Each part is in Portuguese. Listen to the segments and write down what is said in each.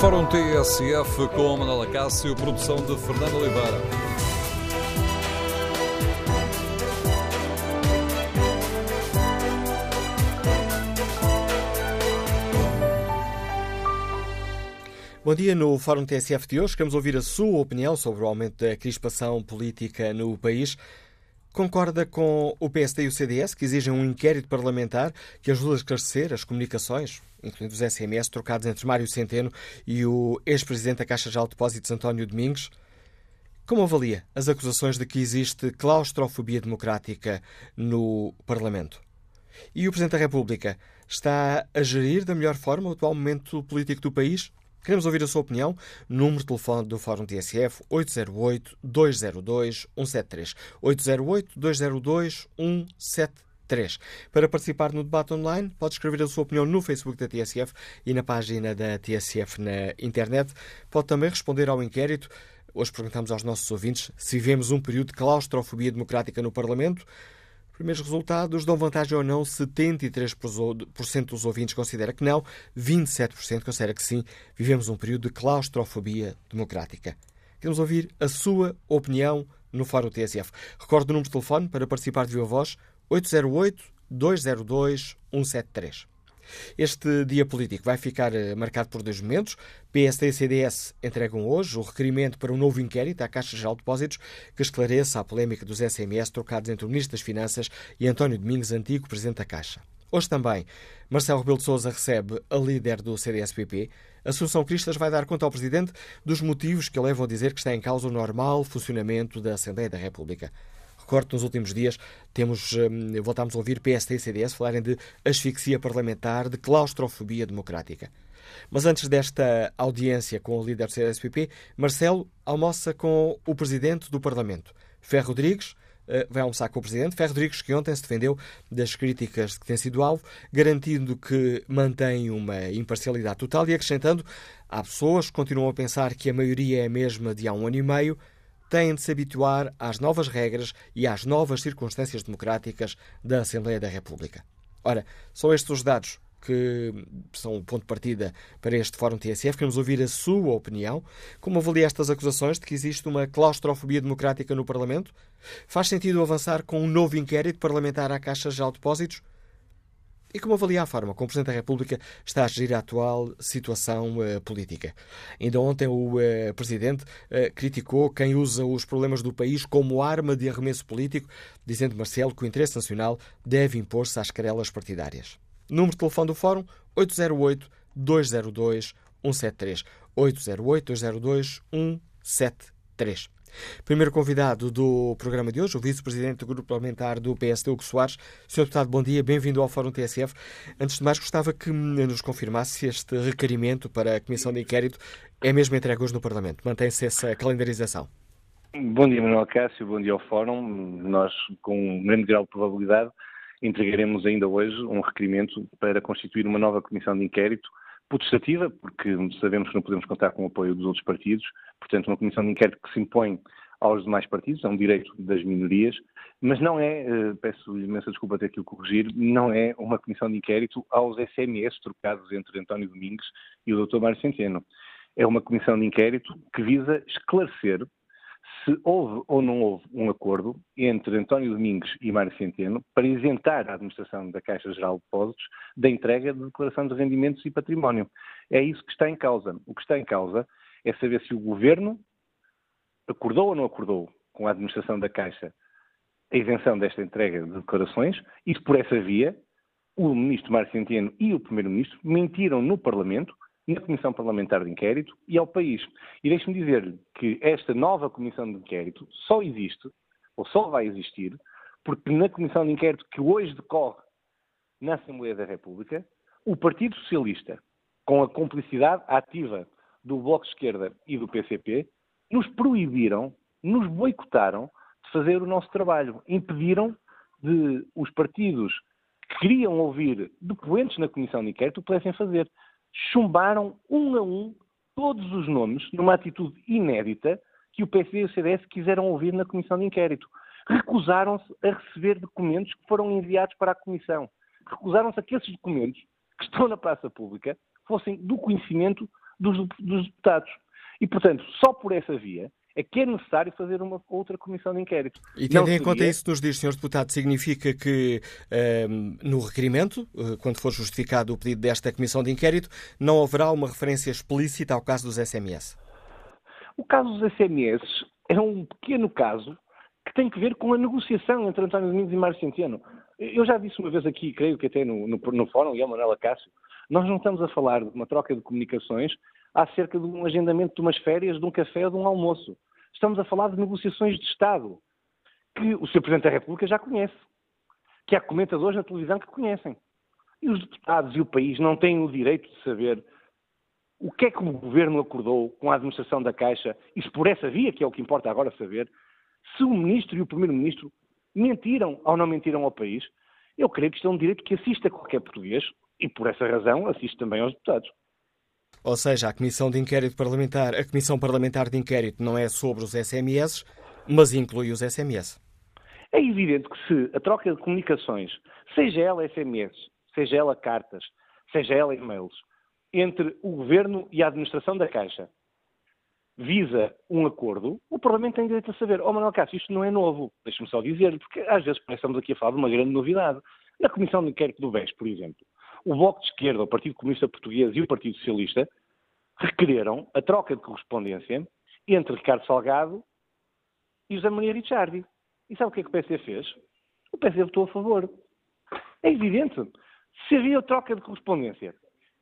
Fórum TSF com Manuela Cássio, produção de Fernando Oliveira. Bom dia. No Fórum TSF de hoje queremos ouvir a sua opinião sobre o aumento da crispação política no país. Concorda com o PSD e o CDS que exigem um inquérito parlamentar que ajude a esclarecer as comunicações, incluindo os SMS trocados entre Mário Centeno e o ex-presidente da Caixa de Depósitos, António Domingos? Como avalia as acusações de que existe claustrofobia democrática no Parlamento? E o Presidente da República está a gerir da melhor forma o atual momento político do país? Queremos ouvir a sua opinião. Número de telefone do Fórum TSF 808-202-173. 808-202-173. Para participar no debate online, pode escrever a sua opinião no Facebook da TSF e na página da TSF na internet. Pode também responder ao inquérito. Hoje perguntamos aos nossos ouvintes se vivemos um período de claustrofobia democrática no Parlamento. Primeiros resultados dão vantagem ou não. 73% dos ouvintes considera que não, 27% considera que sim. Vivemos um período de claustrofobia democrática. Queremos ouvir a sua opinião no Fórum TSF. Recorde o número de telefone para participar de viva voz 808-202-173. Este dia político vai ficar eh, marcado por dois momentos. PSD e CDS entregam hoje o requerimento para um novo inquérito à Caixa Geral de Depósitos que esclareça a polémica dos SMS trocados entre o Ministro das Finanças e António Domingos, antigo Presidente da Caixa. Hoje também, Marcelo Rebelo de Sousa recebe a líder do CDS-PP. Assunção Cristas vai dar conta ao Presidente dos motivos que levam a dizer que está em causa o normal funcionamento da Assembleia da República. Recordo nos últimos dias temos, hum, voltámos a ouvir PSD e CDS falarem de asfixia parlamentar, de claustrofobia democrática. Mas antes desta audiência com o líder do CDS-PP, Marcelo almoça com o Presidente do Parlamento, Ferro Rodrigues, eh, vai almoçar com o Presidente. Ferro Rodrigues, que ontem se defendeu das críticas que tem sido alvo, garantindo que mantém uma imparcialidade total e acrescentando: há pessoas que continuam a pensar que a maioria é a mesma de há um ano e meio, têm de se habituar às novas regras e às novas circunstâncias democráticas da Assembleia da República. Ora, são estes os dados que são o ponto de partida para este Fórum TSF. Queremos ouvir a sua opinião. Como avalia estas acusações de que existe uma claustrofobia democrática no Parlamento? Faz sentido avançar com um novo inquérito parlamentar à Caixa de Depósitos? E como avalia a forma como o Presidente da República está a gerir a atual situação uh, política? Ainda ontem o uh, Presidente uh, criticou quem usa os problemas do país como arma de arremesso político, dizendo Marcelo que o interesse nacional deve impor-se às querelas partidárias. Número de telefone do Fórum 808-202-173. 808-202-173. Primeiro convidado do programa de hoje, o vice-presidente do Grupo Parlamentar do PSD, Hugo Soares. Sr. Deputado, bom dia, bem-vindo ao Fórum TSF. Antes de mais, gostava que nos confirmasse se este requerimento para a Comissão de Inquérito é mesmo entregue hoje no Parlamento. Mantém-se essa calendarização? Bom dia, Manuel Cássio, bom dia ao Fórum. Nós, com grande grau de probabilidade, entregaremos ainda hoje um requerimento para constituir uma nova Comissão de Inquérito potestativa, porque sabemos que não podemos contar com o apoio dos outros partidos, portanto, uma comissão de inquérito que se impõe aos demais partidos, é um direito das minorias, mas não é, eh, peço imensa desculpa ter que o corrigir, não é uma comissão de inquérito aos SMS trocados entre António Domingos e o Dr. Mário Centeno. É uma comissão de inquérito que visa esclarecer se houve ou não houve um acordo entre António Domingos e Mário Centeno para isentar a administração da Caixa Geral de Depósitos da entrega de declaração de rendimentos e património. É isso que está em causa. O que está em causa é saber se o Governo acordou ou não acordou com a administração da Caixa a isenção desta entrega de declarações e se por essa via o Ministro Mário Centeno e o Primeiro-Ministro mentiram no Parlamento na Comissão Parlamentar de Inquérito e ao país. E deixe-me dizer-lhe que esta nova Comissão de Inquérito só existe, ou só vai existir, porque na Comissão de Inquérito que hoje decorre na Assembleia da República, o Partido Socialista, com a complicidade ativa do Bloco de Esquerda e do PCP, nos proibiram, nos boicotaram de fazer o nosso trabalho. Impediram de os partidos que queriam ouvir depoentes na Comissão de Inquérito pudessem fazer chumbaram um a um todos os nomes, numa atitude inédita, que o PSD e o CDS quiseram ouvir na Comissão de Inquérito. Recusaram-se a receber documentos que foram enviados para a Comissão. Recusaram-se a que esses documentos, que estão na praça pública, fossem do conhecimento dos, dos deputados. E, portanto, só por essa via é que é necessário fazer uma outra comissão de inquérito. E tendo seria... em conta isso que nos diz, Sr. Deputado, significa que um, no requerimento, eh, quando for justificado o pedido desta comissão de inquérito, não haverá uma referência explícita ao caso dos SMS? O caso dos SMS é um pequeno caso que tem que ver com a negociação entre António Domingos e Mário Centeno. Eu já disse uma vez aqui, creio que até no, no, no fórum, e a Manuela Cássio, nós não estamos a falar de uma troca de comunicações acerca de um agendamento de umas férias, de um café, de um almoço. Estamos a falar de negociações de Estado, que o Sr. Presidente da República já conhece, que há comentadores na televisão que conhecem. E os deputados e o país não têm o direito de saber o que é que o Governo acordou com a administração da Caixa, e se por essa via, que é o que importa agora saber, se o Ministro e o Primeiro-Ministro mentiram ou não mentiram ao país. Eu creio que isto é um direito que assiste a qualquer português e, por essa razão, assiste também aos deputados. Ou seja, a Comissão de Inquérito Parlamentar, a Comissão Parlamentar de Inquérito não é sobre os SMS, mas inclui os SMS. É evidente que se a troca de comunicações, seja ela SMS, seja ela cartas, seja ela e-mails, entre o Governo e a administração da Caixa, visa um acordo, o Parlamento tem direito a saber. Oh, Manuel Cássio, isto não é novo. Deixe-me só dizer, porque às vezes estamos aqui a falar de uma grande novidade. Na Comissão de Inquérito do BES, por exemplo, o Bloco de Esquerda, o Partido Comunista Português e o Partido Socialista requereram a troca de correspondência entre Ricardo Salgado e José Maria Ricciardi. E sabe o que é que o PC fez? O PC votou a favor. É evidente. Se havia troca de correspondência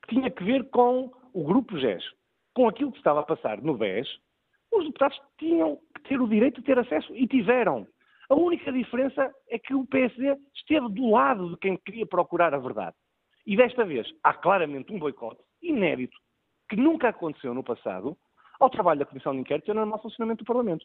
que tinha que ver com o Grupo GES, com aquilo que estava a passar no BES, os deputados tinham que ter o direito de ter acesso e tiveram. A única diferença é que o PSD esteve do lado de quem queria procurar a verdade. E desta vez há claramente um boicote inédito, que nunca aconteceu no passado, ao trabalho da Comissão de Inquérito e ao normal funcionamento do Parlamento.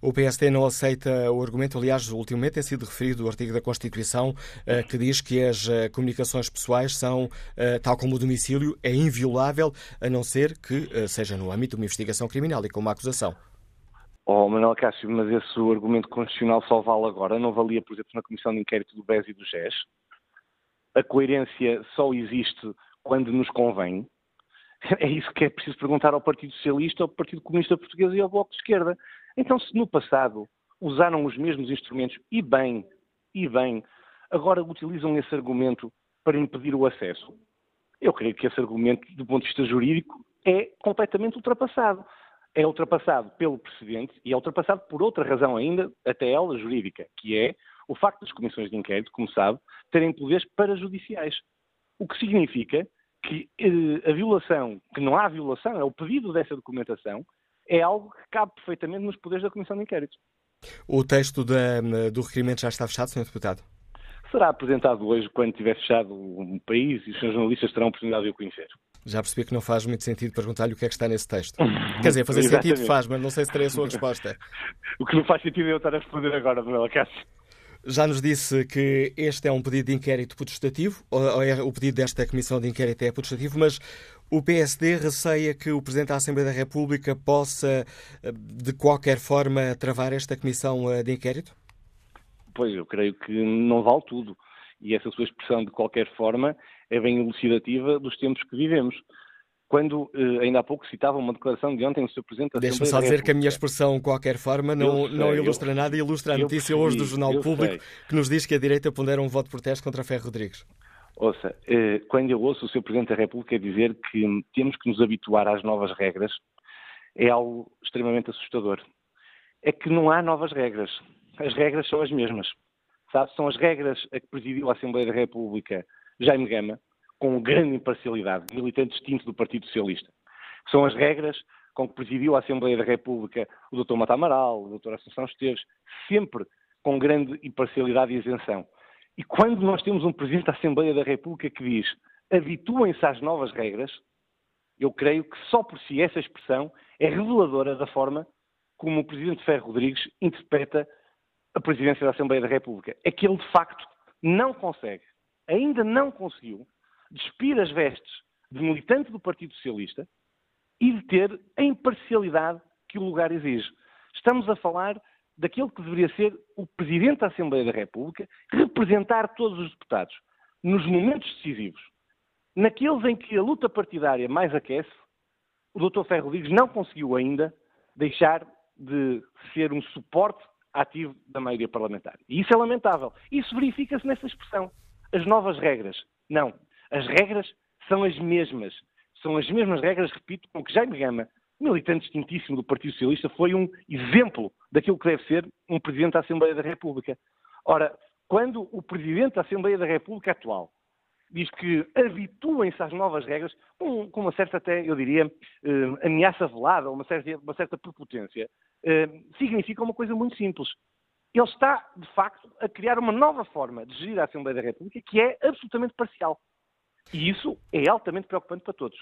O PSD não aceita o argumento, aliás, ultimamente tem sido referido o artigo da Constituição eh, que diz que as eh, comunicações pessoais são, eh, tal como o domicílio, é inviolável, a não ser que seja no âmbito de uma investigação criminal e com uma acusação. Oh, Manuel Cássio, mas esse argumento constitucional só vale agora, não valia, por exemplo, na Comissão de Inquérito do BES e do GES. A coerência só existe quando nos convém. É isso que é preciso perguntar ao Partido Socialista, ao Partido Comunista Português e ao Bloco de Esquerda. Então, se no passado usaram os mesmos instrumentos, e bem, e bem, agora utilizam esse argumento para impedir o acesso, eu creio que esse argumento, do ponto de vista jurídico, é completamente ultrapassado. É ultrapassado pelo precedente e é ultrapassado por outra razão ainda, até ela jurídica, que é o facto das comissões de inquérito, como sabe, terem poderes parajudiciais. O que significa que eh, a violação, que não há violação, é o pedido dessa documentação, é algo que cabe perfeitamente nos poderes da Comissão de Inquérito. O texto da, do requerimento já está fechado, Sr. Deputado? Será apresentado hoje, quando tiver fechado o país, e os senhores jornalistas terão a oportunidade de o conhecer. Já percebi que não faz muito sentido perguntar-lhe o que é que está nesse texto. Quer dizer, fazer sentido faz, mas não sei se terei a sua resposta. o que não faz sentido é eu estar a responder agora, Manuela Cássio. Já nos disse que este é um pedido de inquérito putestativo, ou é, o pedido desta comissão de inquérito é putestativo, mas o PSD receia que o Presidente da Assembleia da República possa, de qualquer forma, travar esta comissão eh, de inquérito? Pois, eu creio que não vale tudo. E essa sua expressão, de qualquer forma, é bem elucidativa dos tempos que vivemos quando eh, ainda há pouco citava uma declaração de ontem do Sr. Presidente da Deixe-me só dizer que a minha expressão, de qualquer forma, não, sei, não ilustra eu, nada, ilustra a notícia percebi, hoje do Jornal Público, sei. que nos diz que a direita pondera um voto de protesto contra Ferro Rodrigues. Ouça, eh, quando eu ouço o Sr. Presidente da República dizer que temos que nos habituar às novas regras, é algo extremamente assustador. É que não há novas regras. As regras são as mesmas. Sabe? São as regras a que presidiu a Assembleia da República Jaime Gama, com grande imparcialidade, militante distinto do Partido Socialista. São as regras com que presidiu a Assembleia da República o Dr. Mata Amaral, o Dr. Assunção Esteves, sempre com grande imparcialidade e isenção. E quando nós temos um Presidente da Assembleia da República que diz habituem-se às novas regras, eu creio que só por si essa expressão é reveladora da forma como o Presidente Ferro Rodrigues interpreta a Presidência da Assembleia da República. É que ele, de facto, não consegue, ainda não conseguiu, despir as vestes de militante do Partido Socialista e de ter a imparcialidade que o lugar exige. Estamos a falar daquele que deveria ser o Presidente da Assembleia da República, representar todos os deputados nos momentos decisivos. Naqueles em que a luta partidária mais aquece, o Dr. Ferro Rodrigues não conseguiu ainda deixar de ser um suporte ativo da maioria parlamentar. E isso é lamentável. Isso verifica-se nessa expressão. As novas regras. Não. As regras são as mesmas. São as mesmas regras, repito, com que Jaime Gama, militante distintíssimo do Partido Socialista, foi um exemplo daquilo que deve ser um Presidente da Assembleia da República. Ora, quando o Presidente da Assembleia da República atual diz que habituem-se às novas regras, com, uma certa, até, eu diria, eh, ameaça velada, uma certa, uma certa prepotência, eh, significa uma coisa muito simples. Ele está, de facto, a criar uma nova forma de gerir a Assembleia da República que é absolutamente parcial. E isso é altamente preocupante para todos.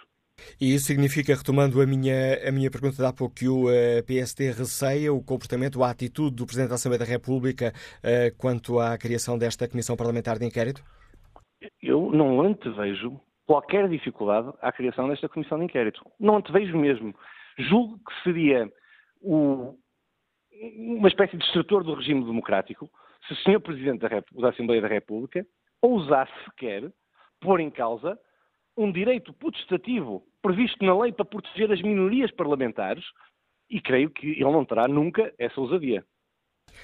E isso significa, retomando a minha, a minha pergunta de há pouco, que o uh, eh, PSD receia o comportamento, a atitude do Presidente da Assembleia da República uh, quanto à criação desta Comissão Parlamentar de Inquérito? Eu não antevejo qualquer dificuldade à criação desta Comissão de Inquérito. Não antevejo mesmo. Julgo que seria o, uma espécie de destrutor do regime democrático se o Sr. Presidente da, da Assembleia da República ousasse sequer pôr em causa um direito putestativo previsto na lei para proteger as minorias parlamentares e creio que ele não terá nunca essa ousadia.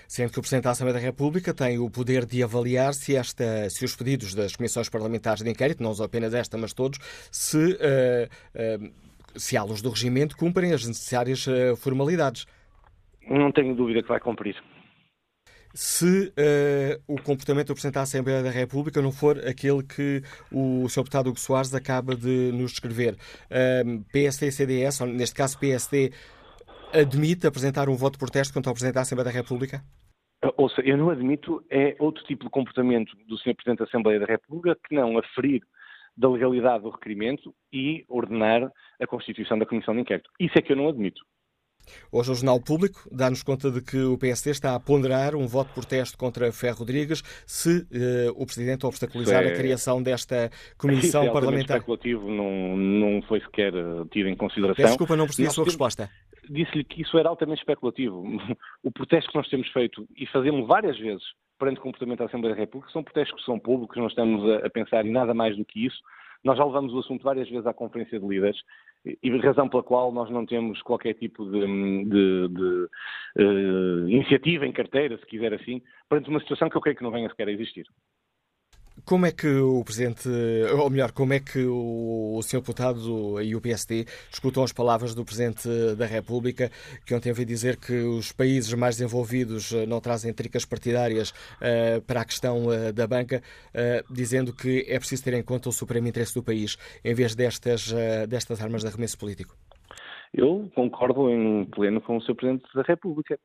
Sendo que o Presidente da Assembleia da República tem o poder de avaliar se, esta, se os pedidos das comissões parlamentares de inquérito, não apenas esta, mas todos, se, uh, uh, se à luz do regimento, cumprem as necessárias uh, formalidades. Não tenho dúvida que vai cumprir se uh, o comportamento do Presidente da Assembleia da República não for aquele que o Sr. Deputado Hugo Soares acaba de nos descrever. Uh, PSD e CDS, ou neste caso PSD, admite apresentar um voto de protesto contra o Presidente da Assembleia da República? Ouça, eu não admito é outro tipo de comportamento do Sr. Presidente da Assembleia da República que não aferir da legalidade do requerimento e ordenar a constituição da Comissão de Inquérito. Isso é que eu não admito. Hoje o Jornal Público dá-nos conta de que o PSD está a ponderar um voto de protesto contra Ferro Rodrigues se uh, o Presidente obstaculizar é... a criação desta comissão Isso é parlamentar. especulativo, não, não foi sequer eh, tido em consideração. Peço desculpa, não percebi a sua resposta. Disse-lhe que isso era altamente especulativo. O protesto que nós temos feito, e fazemos várias vezes perante o comportamento da Assembleia da República, são protestos que são públicos, não estamos a, a pensar em nada mais do que isso. Nós já levamos o assunto várias vezes à Conferência de Líderes e razão pela qual nós não temos qualquer tipo de, de, de uh, iniciativa em carteira, se quiser assim, perante uma situação que eu creio que não venha sequer a existir. Como é que o Presidente, ou melhor, como é que o, Sr. Deputado e o PSD escutam as palavras do Presidente da República, que ontem veio dizer que os países mais desenvolvidos eh, não trazem tricas partidárias uh, para a questão uh, da banca, uh, dizendo que é preciso ter em conta o supremo interesse do país, em vez destas, destas armas de arremesso político? Eu concordo em pleno com o Sr. Presidente da República.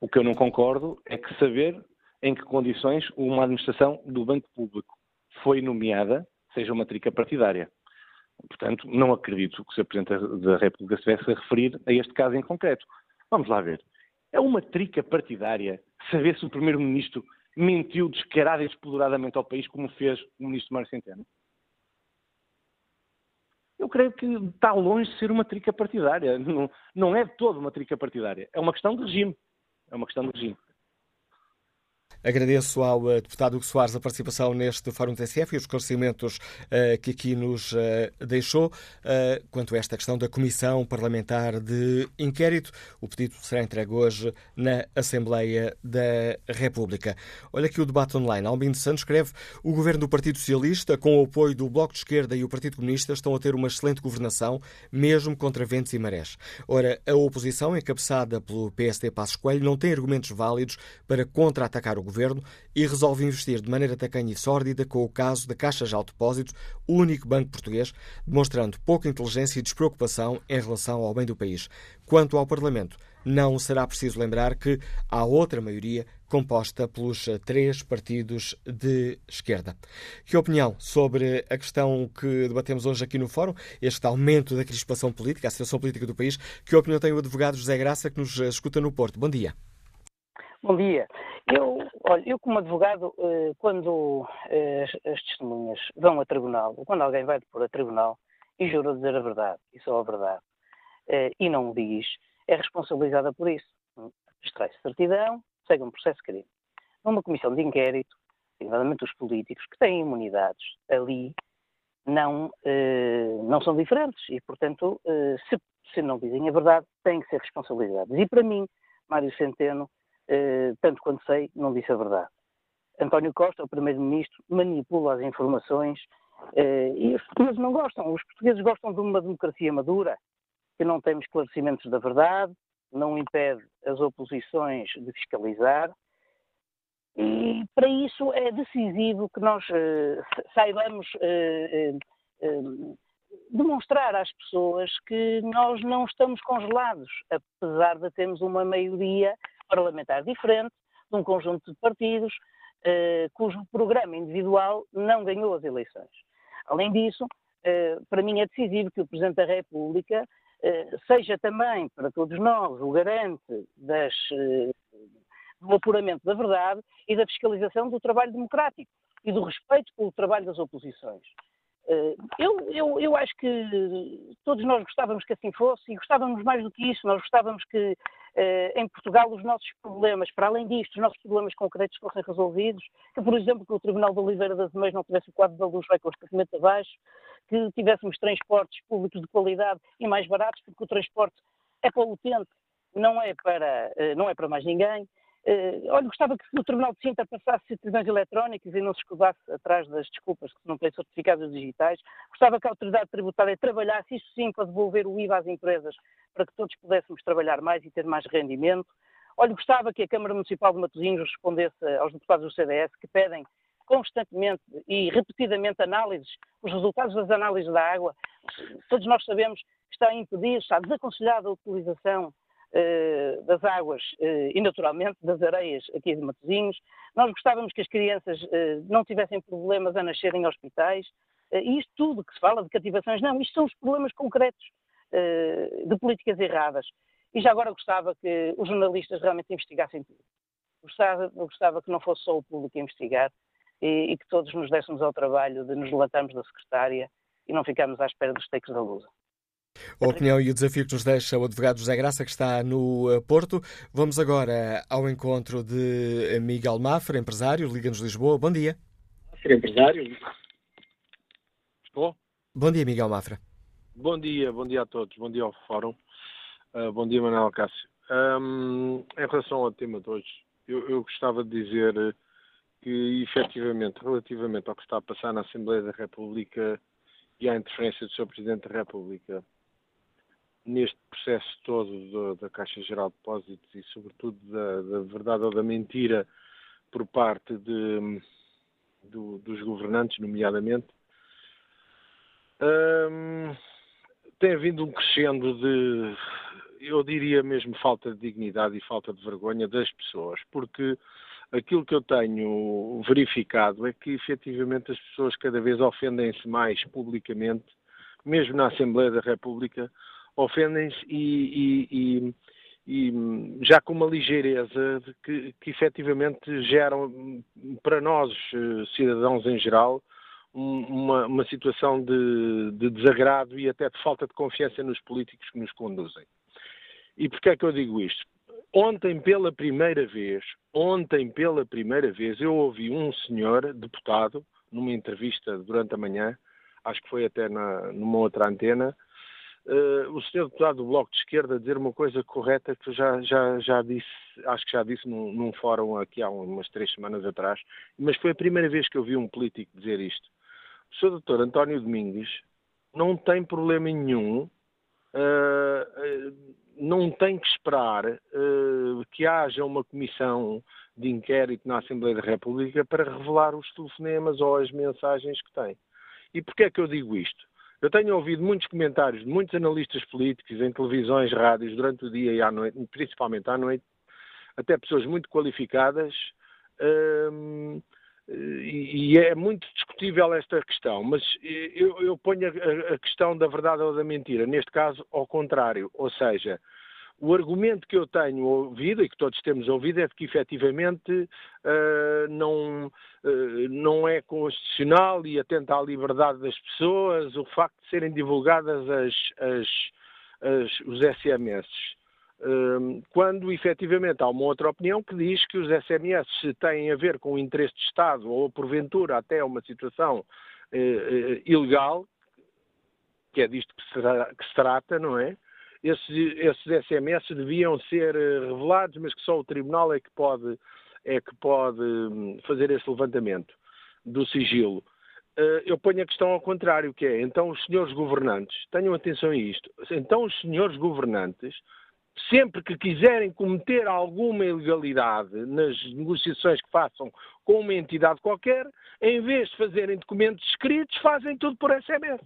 O que eu não concordo é que saber em que condições uma administração do Banco Público foi nomeada seja uma trica partidária. Portanto, não acredito que o Sr. Presidente da República se estivesse a referir a este caso em concreto. Vamos lá ver. É uma trica partidária saber se o Primeiro-Ministro mentiu descarada e despoderadamente ao país, como fez o Ministro Mário Centeno? Eu creio que está longe de ser uma trica partidária. Não, não é de todo uma trica partidária. É uma questão de regime. É uma questão de regime. Agradeço ao eh, deputado Hugo Soares a participação neste Fórum TSF e os esclarecimentos uh, que aqui nos uh, deixou quanto a esta questão da Comissão Parlamentar de Inquérito. O pedido será entregue hoje na Assembleia da República. Olha aqui o debate online. Albino Santos escreve o governo do Partido Socialista, com o apoio do Bloco de Esquerda e o Partido Comunista, estão a ter uma excelente governação, mesmo contra ventos e marés. Ora, a oposição, encabeçada pelo PSD Passos Coelho, não tem argumentos válidos para contra-atacar o governo e resolve investir de maneira tacanha e sórdida com o caso da Caixa de Depósitos, o único banco português, demonstrando pouca inteligência e despreocupação em relação ao bem do país. Quanto ao Parlamento, não será preciso lembrar que há outra maioria composta pelos três partidos de esquerda. Que opinião sobre a questão que debatemos hoje aqui no Fórum, este aumento da crispação política, a situação política do país? Que opinião tem o advogado José Graça, que nos escuta no Porto? Bom dia. Bom dia. Eu, olha, eu como advogado, eh, quando eh, as testemunhas vão a tribunal, quando alguém vai depor a tribunal e jura dizer a verdade, e só a verdade, eh, e não o diz, é responsabilizada por isso. Extrai-se certidão, segue um processo de crime. Numa comissão de inquérito, nomeadamente os políticos, que têm imunidades ali, não, não são diferentes e, portanto, se, se não dizem a verdade, têm que ser responsabilizados. E para mim, Mário Centeno, tanto quanto sei, não disse a verdade. António Costa, o Primeiro-Ministro, manipula as informações e os portugueses não gostam. Os portugueses gostam de uma democracia madura, que não tem esclarecimentos da verdade, não impede as oposições de fiscalizar. E para isso é decisivo que nós uh, saibamos demonstrar às pessoas que nós não estamos congelados, apesar de termos uma maioria parlamentar diferente, de um conjunto de partidos, cujo programa individual não ganhou as eleições. Além disso, para mim é decisivo que o Presidente da República eh, seja também para todos nós o garante das, eh, do apuramento da verdade e da fiscalização do trabalho democrático e do respeito pelo trabalho das oposições. Eh, eu, eu, eu acho que todos nós gostávamos que assim fosse e gostávamos mais do que isso, nós gostávamos que em Portugal os nossos problemas, para além disto, os nossos problemas concretos fossem resolvidos, que, por exemplo, que o Tribunal de Oliveira das Meias não tivesse o quadro da luz vai constantemente abaixo, que tivéssemos transportes públicos de qualidade e mais baratos, porque o transporte é para o utente, não é para, eh, não é para mais ninguém. Uh, olha, gostava que o Tribunal de Sintra passasse certidões eletrónicas e não se escudasse atrás das desculpas que não têm certificados digitais. Gostava que a autoridade tributária trabalhasse, isso sim, para devolver o IVA às empresas, para que todos pudéssemos trabalhar mais e ter mais rendimento. Olha, gostava que a Câmara Municipal de Matosinhos respondesse aos deputados do CDS que pedem constantemente e repetidamente análises, os resultados das análises da água, todos nós sabemos que está impedido, está desaconselhada a utilização das águas uh, e, naturalmente, das areias aqui de Matosinhos. Nós gostávamos que as crianças uh, não tivessem problemas a nascer em hospitais. e isto tudo que se fala de cativações, não, isto são os problemas concretos de políticas erradas. E já agora gostava que os jornalistas realmente investigassem tudo. Gostava, gostava que não fosse só o público a investigar, e, e, que todos nos dessemos ao trabalho de nos levantarmos da secretária e não ficarmos à espera dos takes da lusa. A opinião e o desafio que nos deixa o advogado José Graça, que está no eh, Porto. Vamos agora ao encontro de Miguel Mafra, empresário, Liga-nos Lisboa. Bom dia. Mafra, empresário. Estou? Bom dia, Miguel Mafra. Bom dia, bom dia a todos. Bom dia ao Fórum. Uh, bom dia, Manuel Cássio. Um, em relação ao tema de hoje, eu, eu gostava de dizer que, efetivamente, relativamente ao que está a passar na Assembleia da República e à interferência do Sr. Presidente da República neste processo todo do, da Caixa Geral de Depósitos e, sobretudo, da, da verdade ou da mentira por parte de, do, dos governantes, nomeadamente, hum, tem havido um crescendo de, eu diria mesmo, falta de dignidade e falta de vergonha das pessoas, porque aquilo que eu tenho verificado é que efetivamente as pessoas cada vez ofendem-se mais publicamente, mesmo na Assembleia da República, ofendem-se e, e, e, e, já com uma ligeireza que, que efetivamente geram para nós, eh, cidadãos em geral, uma, uma situação de, de desagrado e até de falta de confiança nos políticos que nos conduzem. E porquê é que eu digo isto? Ontem, pela primeira vez, ontem, pela primeira vez, eu ouvi um senhor deputado, numa entrevista durante a manhã, acho que foi até na, numa outra antena, uh, o senhor deputado do Bloco de Esquerda dizer uma coisa correta que já, já, já disse, acho que já disse num, num fórum aqui há umas três semanas atrás, mas foi a primeira vez que eu vi um político dizer isto. O senhor doutor António Domingues não tem problema nenhum uh, não tem que esperar uh, que haja uma comissão de inquérito na Assembleia da República para revelar os telefonemas ou as mensagens que tem. E porquê é que eu digo isto? Eu tenho ouvido muitos comentários de muitos analistas políticos em televisões, rádios, durante o dia e à noite, principalmente à noite, até pessoas muito qualificadas, uh, e, é muito discutível esta questão, mas eu, eu ponho a, a, questão da verdade ou da mentira, neste caso ao contrário, ou seja, o argumento que eu tenho ouvido e que todos temos ouvido é de que efetivamente uh, não, uh, não é constitucional e atenta à liberdade das pessoas o facto de serem divulgadas as, as, as, os SMS quando efetivamente há uma outra opinião que diz que os SMS têm a ver com o interesse de Estado ou porventura até uma situação eh, ilegal, que é disto que se, que se trata, não é? Esses, esses, SMS deviam ser revelados, mas que só o Tribunal é que pode, é que pode hum, fazer esse levantamento do sigilo. Eu ponho a questão ao contrário, que é, então os senhores governantes, tenham atenção a isto, então os senhores governantes sempre que quiserem cometer alguma ilegalidade nas negociações que façam com uma entidade qualquer, em vez de fazerem documentos escritos, fazem tudo por SMS.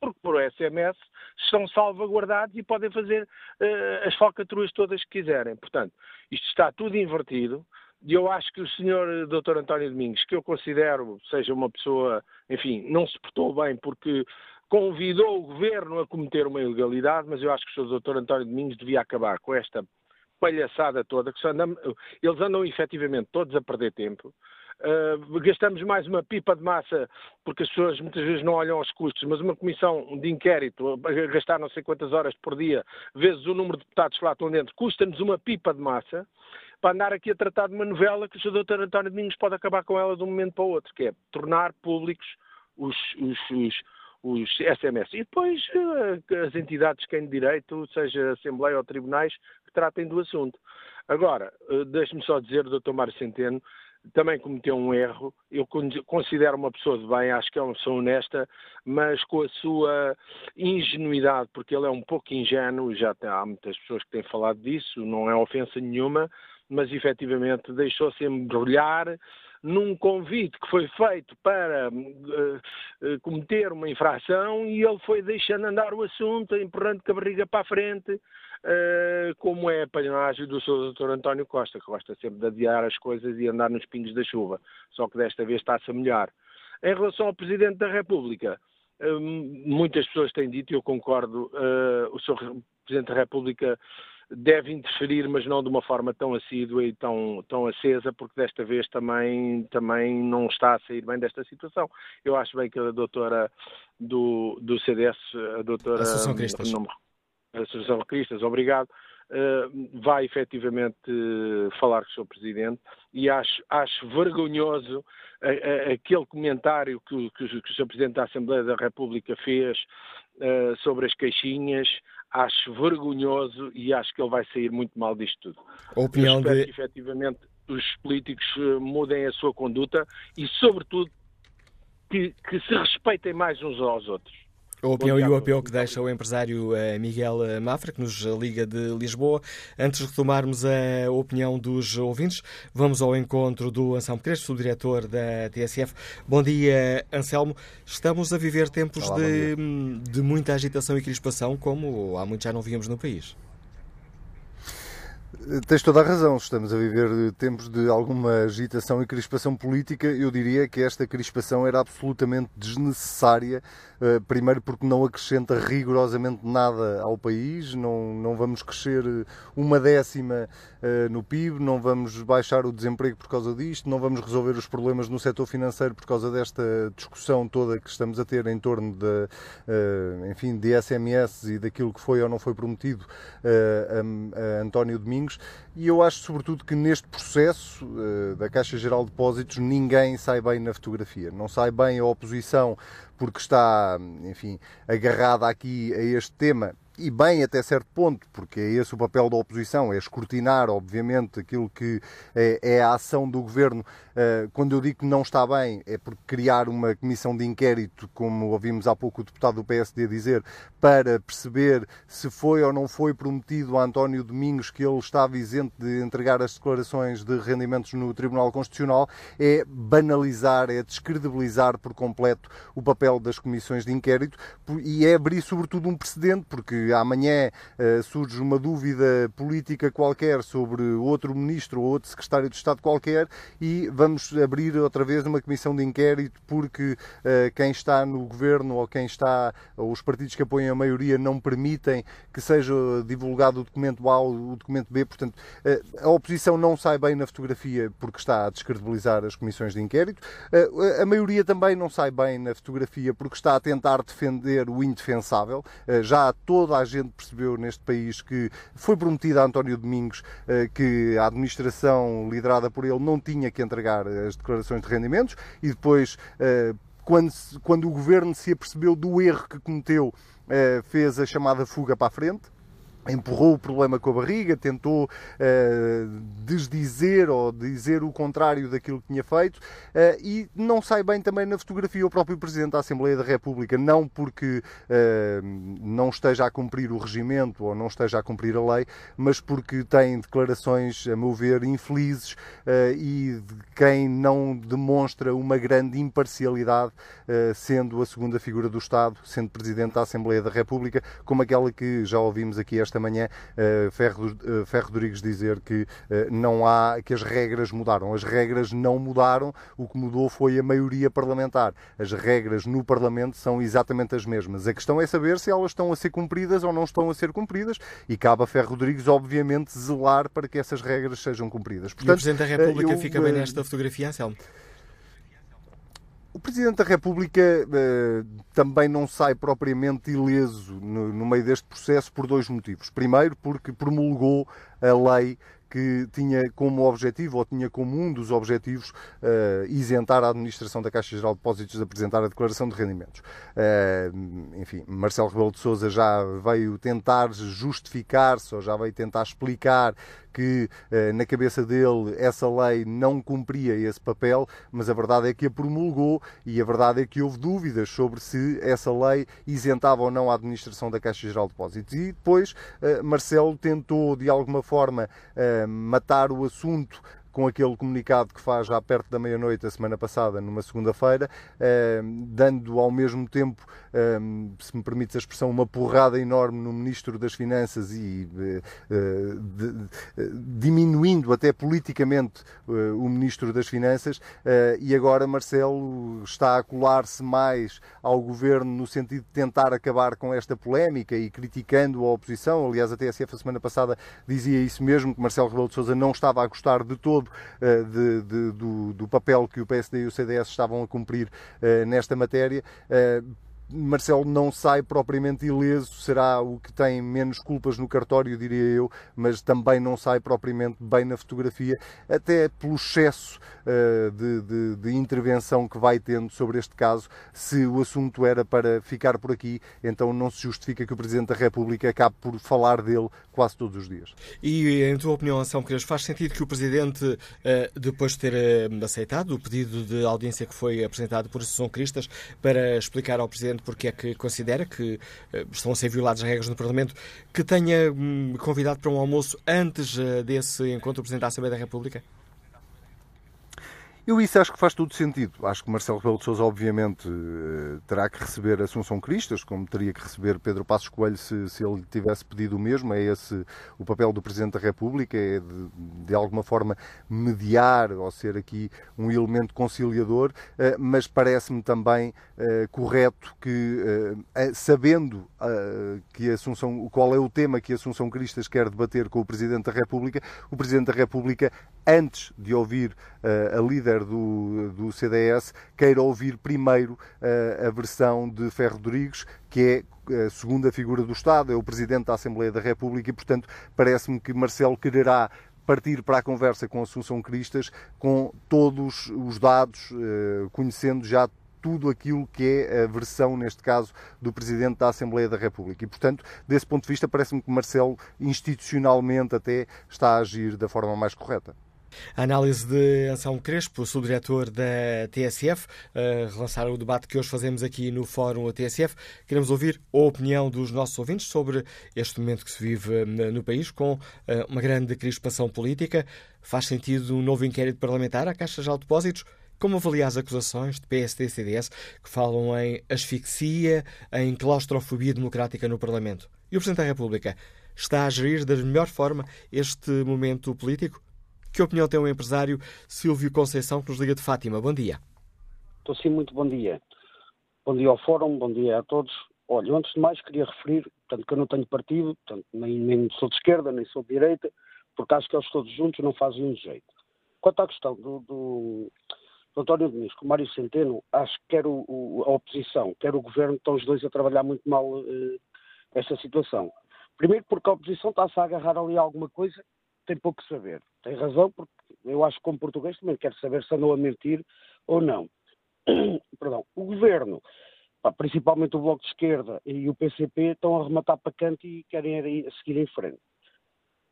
Porque por SMS estão salvaguardados e podem fazer uh, as falcatruas todas que quiserem. Portanto, isto está tudo invertido. E eu acho que o senhor Dr. António Domingos, que eu considero seja uma pessoa, enfim, não se portou bem porque convidou o governo a cometer uma ilegalidade, mas eu acho que o Sr. Dr. António Domingos devia acabar com esta palhaçada toda, que andam, eles andam efetivamente todos a perder tempo. Uh, gastamos mais uma pipa de massa, porque as pessoas muitas vezes não olham aos custos, mas uma comissão de inquérito, gastar não sei quantas horas por dia, vezes o número de deputados que lá estão dentro, custa-nos uma pipa de massa para andar aqui a tratar de uma novela que o Sr. Dr. António Domingos pode acabar com ela de um momento para o outro, que é tornar públicos os, os, os os SMS. E depois eh, as entidades que têm direito, seja Assembleia ou tribunais, que tratem do assunto. Agora, eh, deixe-me só dizer, Dr. Mário Centeno também cometeu um erro. Eu considero uma pessoa de bem, acho que é uma pessoa honesta, mas com a sua ingenuidade, porque ele é um pouco ingênuo, já há muitas pessoas que têm falado disso, não é ofensa nenhuma, mas efetivamente deixou-se embrulhar num convite que foi feito para uh, cometer uma infração e ele foi deixando andar o assunto, empurrando com a barriga para a frente, uh, como é a panagem do Sr. Dr. António Costa, que gosta sempre de adiar as coisas e andar nos pingos da chuva, só que desta vez está-se a melhor. Em relação ao Presidente da República, uh, muitas pessoas têm dito, e eu concordo, o Sr. Presidente da República deve interferir, mas não de uma forma tão assídua e tão, tão acesa, porque desta vez também, também não está a sair bem desta situação. Eu acho bem que a doutora do, do CDS, a doutora... Associação Cristas. Não, Associação Cristas, obrigado. Uh, vai efetivamente uh, falar com o Sr. Presidente e acho, acho vergonhoso uh, aquele comentário que, que, que, o Sr. Presidente da Assembleia da República fez sobre as caixinhas acho vergonhoso e acho que ele vai sair muito mal disto tudo. A opinião Eu espero de... que efetivamente os políticos eh, mudem a sua conduta e, sobretudo, que, que se respeitem mais uns aos outros. A opinião e o apelo que deixa o empresário eh, Miguel eh, Mafra, que nos liga de Lisboa. Antes de retomarmos a opinião dos ouvintes, vamos ao encontro do Anselmo Crespo, o diretor da TSF. Bom dia, Anselmo. Estamos a viver tempos Olá, de, de muita agitação e crispação, como há muito já não víamos no país. Tens toda a razão, estamos a viver tempos de alguma agitação e crispação política. Eu diria que esta crispação era absolutamente desnecessária eh, primeiro porque não acrescenta rigorosamente nada ao país, não, não vamos crescer uma décima eh, no PIB, não vamos baixar o desemprego por causa disto, não vamos resolver os problemas no setor financeiro por causa desta discussão toda que estamos a ter em torno de, eh, enfim, de SMS e daquilo que foi ou não foi prometido a, António Domingos. E eu acho, sobretudo, que neste processo da Caixa Geral de Depósitos ninguém sai bem na fotografia. Não sai bem a oposição porque está, enfim, agarrada aqui a este tema e bem até certo ponto, porque é esse o papel da oposição, é escrutinar, obviamente, aquilo que é, é a ação do governo. Eh, quando eu digo que não está bem, é porque criar uma comissão de inquérito, como ouvimos há pouco o deputado do PSD dizer, para perceber se foi ou não foi prometido a António Domingos que ele estava isento de entregar as declarações de rendimentos no Tribunal Constitucional, é banalizar, é descredibilizar por completo o papel das comissões de inquérito e é abrir, sobretudo, um precedente, porque amanhã uh, surge uma dúvida política qualquer sobre outro ministro ou outro secretário de Estado qualquer e vamos abrir outra vez uma comissão de inquérito porque uh, quem está no governo ou quem está, ou os partidos que apoiam a maioria não permitem que seja divulgado o documento A ou o documento B. Portanto, uh, a oposição não sai bem na fotografia porque está a descredibilizar as comissões de inquérito. a maioria também não sai bem na fotografia porque está a tentar defender o indefensável. já toda a gente percebeu neste país que foi prometido a António Domingos que a administração liderada por ele não tinha que entregar as declarações de rendimentos e depois eh, quando, quando o governo se apercebeu do erro que cometeu, fez a chamada fuga para a frente empurrou o problema com a barriga, tentou uh, desdizer ou dizer o contrário daquilo que tinha feito uh, e não sai bem também na fotografia. O próprio Presidente da Assembleia da República, não porque uh, não esteja a cumprir o regimento ou não esteja a cumprir a lei, mas porque tem declarações, a meu ver, infelizes e de quem não demonstra uma grande imparcialidade, sendo a segunda figura do Estado, sendo Presidente da Assembleia da República, como aquela que já ouvimos aqui esta manhã uh, Ferro, uh, Ferro Rodrigues dizer que uh, não há, que as regras mudaram. As regras não mudaram, o que mudou foi a maioria parlamentar. As regras no Parlamento são exatamente as mesmas. A questão é saber se elas estão a ser cumpridas ou não estão a ser cumpridas e cabe a Ferro Rodrigues, obviamente, zelar para que essas regras sejam cumpridas. Portanto, e o Presidente da República eu, fica bem nesta fotografia, Anselmo? O Presidente da República uh, também não sai propriamente ileso no, no, meio deste processo por dois motivos. Primeiro, porque promulgou a lei que tinha como objetivo, ou tinha como um dos objetivos, uh, isentar a administração da Caixa Geral de Depósitos de apresentar a declaração de rendimentos. Uh, enfim, Marcelo Rebelo de Sousa já veio tentar justificar-se, ou já veio tentar explicar que eh, na cabeça dele essa lei não cumpria esse papel, mas a verdade é que a promulgou e a verdade é que houve dúvidas sobre se essa lei isentava ou não a administração da Caixa Geral de Depósitos. E depois eh, Marcelo tentou de alguma forma eh, matar o assunto com aquele comunicado que faz já perto da meia-noite a semana passada, numa segunda-feira, eh, dando ao mesmo tempo, eh, se me permites a expressão, uma porrada enorme no Ministro das Finanças e eh, diminuindo até politicamente o Ministro das Finanças, e agora Marcelo está a colar-se mais ao Governo no sentido de tentar acabar com esta polémica e criticando a oposição. Aliás, a TSF a semana passada dizia isso mesmo, que Marcelo Rebelo de Sousa não estava a gostar de todo todo eh, de, de, do, do, papel que o PSD e o CDS estavam a cumprir eh, nesta matéria. Marcelo não sai propriamente ileso, será o que tem menos culpas no cartório, diria eu, mas também não sai propriamente bem na fotografia, até pelo excesso uh, de, de, de, intervenção que vai tendo sobre este caso. Se o assunto era para ficar por aqui, então não se justifica que o Presidente da República acabe por falar dele quase todos os dias. E, em tua opinião, Anselmo Queiroz, faz sentido que o Presidente, uh, depois de ter uh, aceitado o pedido de audiência que foi apresentado por Associação Cristas para explicar ao Presidente porque é que considera que uh, estão a ser violadas as regras no Parlamento, que tenha um, convidado para um almoço antes uh, desse encontro o Presidente da Assembleia da República? Eu isso acho que faz todo sentido. Acho que Marcelo Rebelo de Sousa, obviamente, eh, terá que receber Assunção Cristas, como teria que receber Pedro Passos Coelho se, se ele tivesse pedido o mesmo. É esse o papel do Presidente da República, é de, de alguma forma mediar ou ser aqui um elemento conciliador, eh, mas parece-me também eh, correto que, sabendo que Assunção, qual é o tema que Assunção Cristas quer debater com o Presidente da República, o Presidente da República, antes de ouvir a líder líder do, do CDS queira ouvir primeiro uh, a versão de Ferro Rodrigues, que é a segunda figura do Estado, é o Presidente da Assembleia da República e, portanto, parece-me que Marcelo quererá partir para a conversa com Assunção Cristas com todos os dados, uh, conhecendo já tudo aquilo que é a versão, neste caso, do Presidente da Assembleia da República. E, portanto, desse ponto de vista, parece-me que Marcelo, institucionalmente até, está a agir da forma mais correta. A análise de Anselmo Crespo, subdiretor da TSF, relançar o debate que hoje fazemos aqui no Fórum TSF. Queremos ouvir a opinião dos nossos ouvintes sobre este momento que se vive eh, no país, com eh, uma grande crispação política. Faz sentido um novo inquérito parlamentar à Caixa de Depósitos? Como avalia as acusações de PSD e CDS que falam em asfixia, em claustrofobia democrática no Parlamento? E o Presidente da República está a gerir da melhor forma este momento político? Que opinião tem o empresário Silvio Conceição, que nos liga de Fátima? Bom dia. Estou sim, muito bom dia. Bom dia ao Fórum, bom dia a todos. Olha, antes de mais queria referir, portanto, que eu não tenho partido, portanto, nem, nem sou de esquerda, nem sou de direita, porque acho que eles todos juntos não fazem um jeito. Quanto à questão do, do, do António Diniz com o Mário Centeno, acho que quer o, o, a oposição, quer o governo, estão os dois a trabalhar muito mal eh, esta situação. Primeiro porque a oposição está-se a agarrar ali a alguma coisa tem pouco que saber. Tem razão, porque eu acho que como português também quero saber se andou a mentir ou não. perdão, o governo, principalmente o Bloco de Esquerda e o PCP, estão a rematar para canto e querem seguir em frente.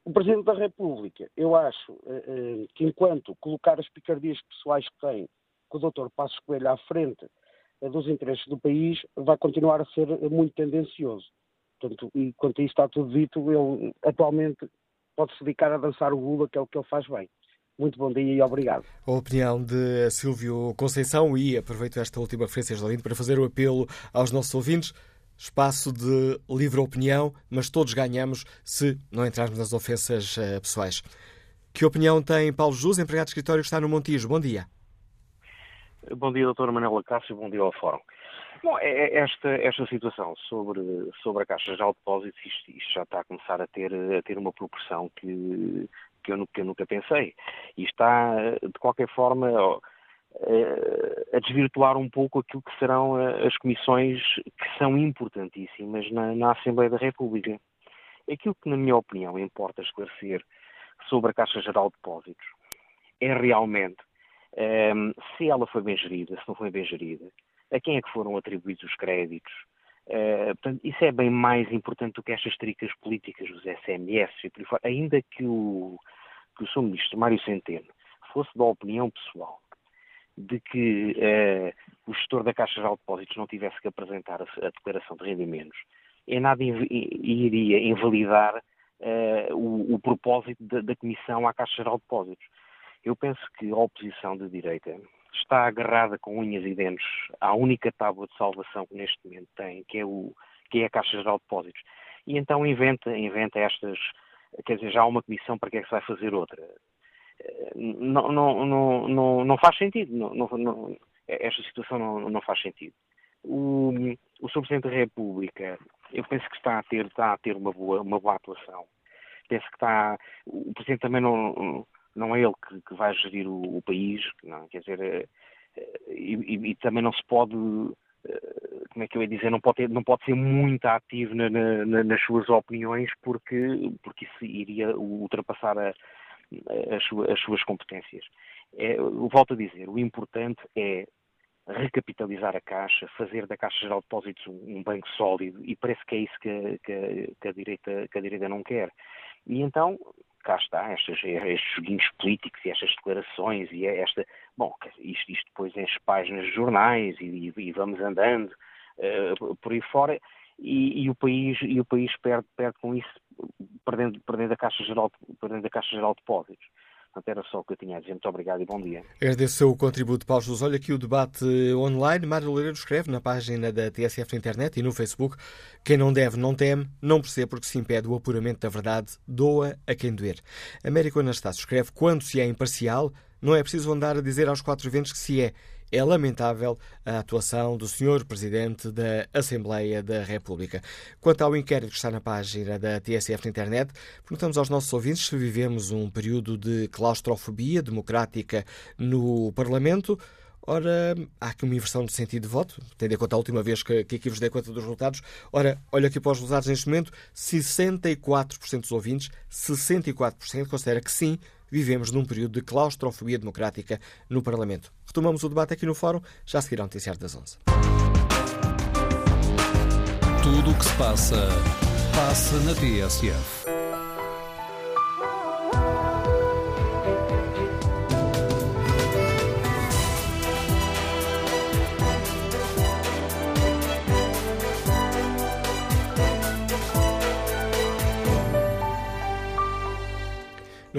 O Presidente da República, eu acho eh, eh, que enquanto colocar as picardias pessoais que tem com o Dr. Passos Coelho à frente eh, dos interesses do país, vai continuar a ser muito tendencioso. Portanto, e quanto isso está tudo dito, ele atualmente pode se dedicar a dançar o Lula, que é o que ele faz bem. Muito bom dia e obrigado. A opinião de Silvio Conceição e aproveito esta última referência, Jolino, para fazer o apelo aos nossos ouvintes espaço de livre opinião, mas todos ganhamos se não entrarmos nas ofensas uh, pessoais. Que opinião tem Paulo Jus, empregado de escritório que está no Montijo? Bom dia. Bom dia, doutora Manuela Cássio, bom dia ao Fórum. Bom, é, é esta, esta situação sobre, sobre a Caixa Geral de Depósitos, isto, isto, já está a começar a ter, a ter uma proporção que, que, eu, que eu nunca pensei. E está, de qualquer forma, eh, a desvirtuar um pouco aquilo que serão eh, as comissões que são importantíssimas na, na Assembleia da República. Aquilo que, na minha opinião, importa esclarecer sobre a Caixa Geral de Depósitos é realmente um, ehm, se ela foi bem gerida, se não foi bem gerida, a quem é que foram atribuídos os créditos. Uh, portanto, isso é bem mais importante do que estas tricas políticas dos SMS e por aí fora. Ainda que o, que o Sr. Ministro Mário Centeno fosse da opinião pessoal de que uh, o gestor da Caixa Geral de Depósitos não tivesse que apresentar a, a declaração de rendimentos, em nada iria invalidar uh, o, o, propósito da, da, Comissão à Caixa Geral de Depósitos. Eu penso que a oposição de direita está agarrada com unhas e dentes à única tábua de salvação que neste momento tem, que é, o, que é a Caixa Geral de Depósitos. E então inventa, inventa estas, quer dizer, já há uma comissão, para que é que se vai fazer outra? não, não, não, não, não faz sentido. Não, não, esta situação não, não faz sentido. O, o Sr. Presidente da República, eu penso que está a ter, está a ter uma, boa, uma boa atuação. Penso que está. O Presidente também não, não é ele que, que vai gerir o, o, país, não, quer dizer, eh, e, e, e, também não se pode. Eh, como é que eu ia dizer? Não pode, não pode ser muito ativo na, na, nas suas opiniões, porque, porque isso iria ultrapassar a, as, suas, as suas competências. É, volto a dizer, o importante é recapitalizar a Caixa, fazer da Caixa Geral de Depósitos um, um banco sólido, e parece que é isso que, que, que, a direita, que a direita não quer. E então, cá está, estes, estes joguinhos políticos e estas declarações e esta. Bom, isto, isto depois enche páginas de jornais e, e, vamos andando uh, por aí fora e, e, o país, e o país perde, perde com isso, perdendo, perdendo, a Caixa Geral, perdendo a Caixa Geral de Depósitos. Portanto, era só o que eu tinha a dizer. Muito obrigado e bom dia. Agradeço o contributo, Paulo Jesus. Olha aqui o debate online. Mário Loureiro escreve na página da TSF na internet e no Facebook: quem não deve, não teme, não percebe porque se impede o apuramento da verdade, doa a quem doer. Américo Anastácio escreve: quando se é imparcial, não é preciso andar a dizer aos quatro ventos que se é. É lamentável a atuação do Sr. Presidente da Assembleia da República. Quanto ao inquérito que está na página da TSF na internet, perguntamos aos nossos ouvintes se vivemos um período de claustrofobia democrática no Parlamento. Ora, há aqui uma inversão de sentido de voto, tendo em conta a última vez que, que aqui vos dei conta dos resultados. Ora, olha aqui para os resultados neste momento: 64% dos ouvintes, 64% considera que sim, vivemos num período de claustrofobia democrática no Parlamento. Retomamos o debate aqui no Fórum, já seguirá o noticiário das 11. Tudo o que se passa, passa na TSF.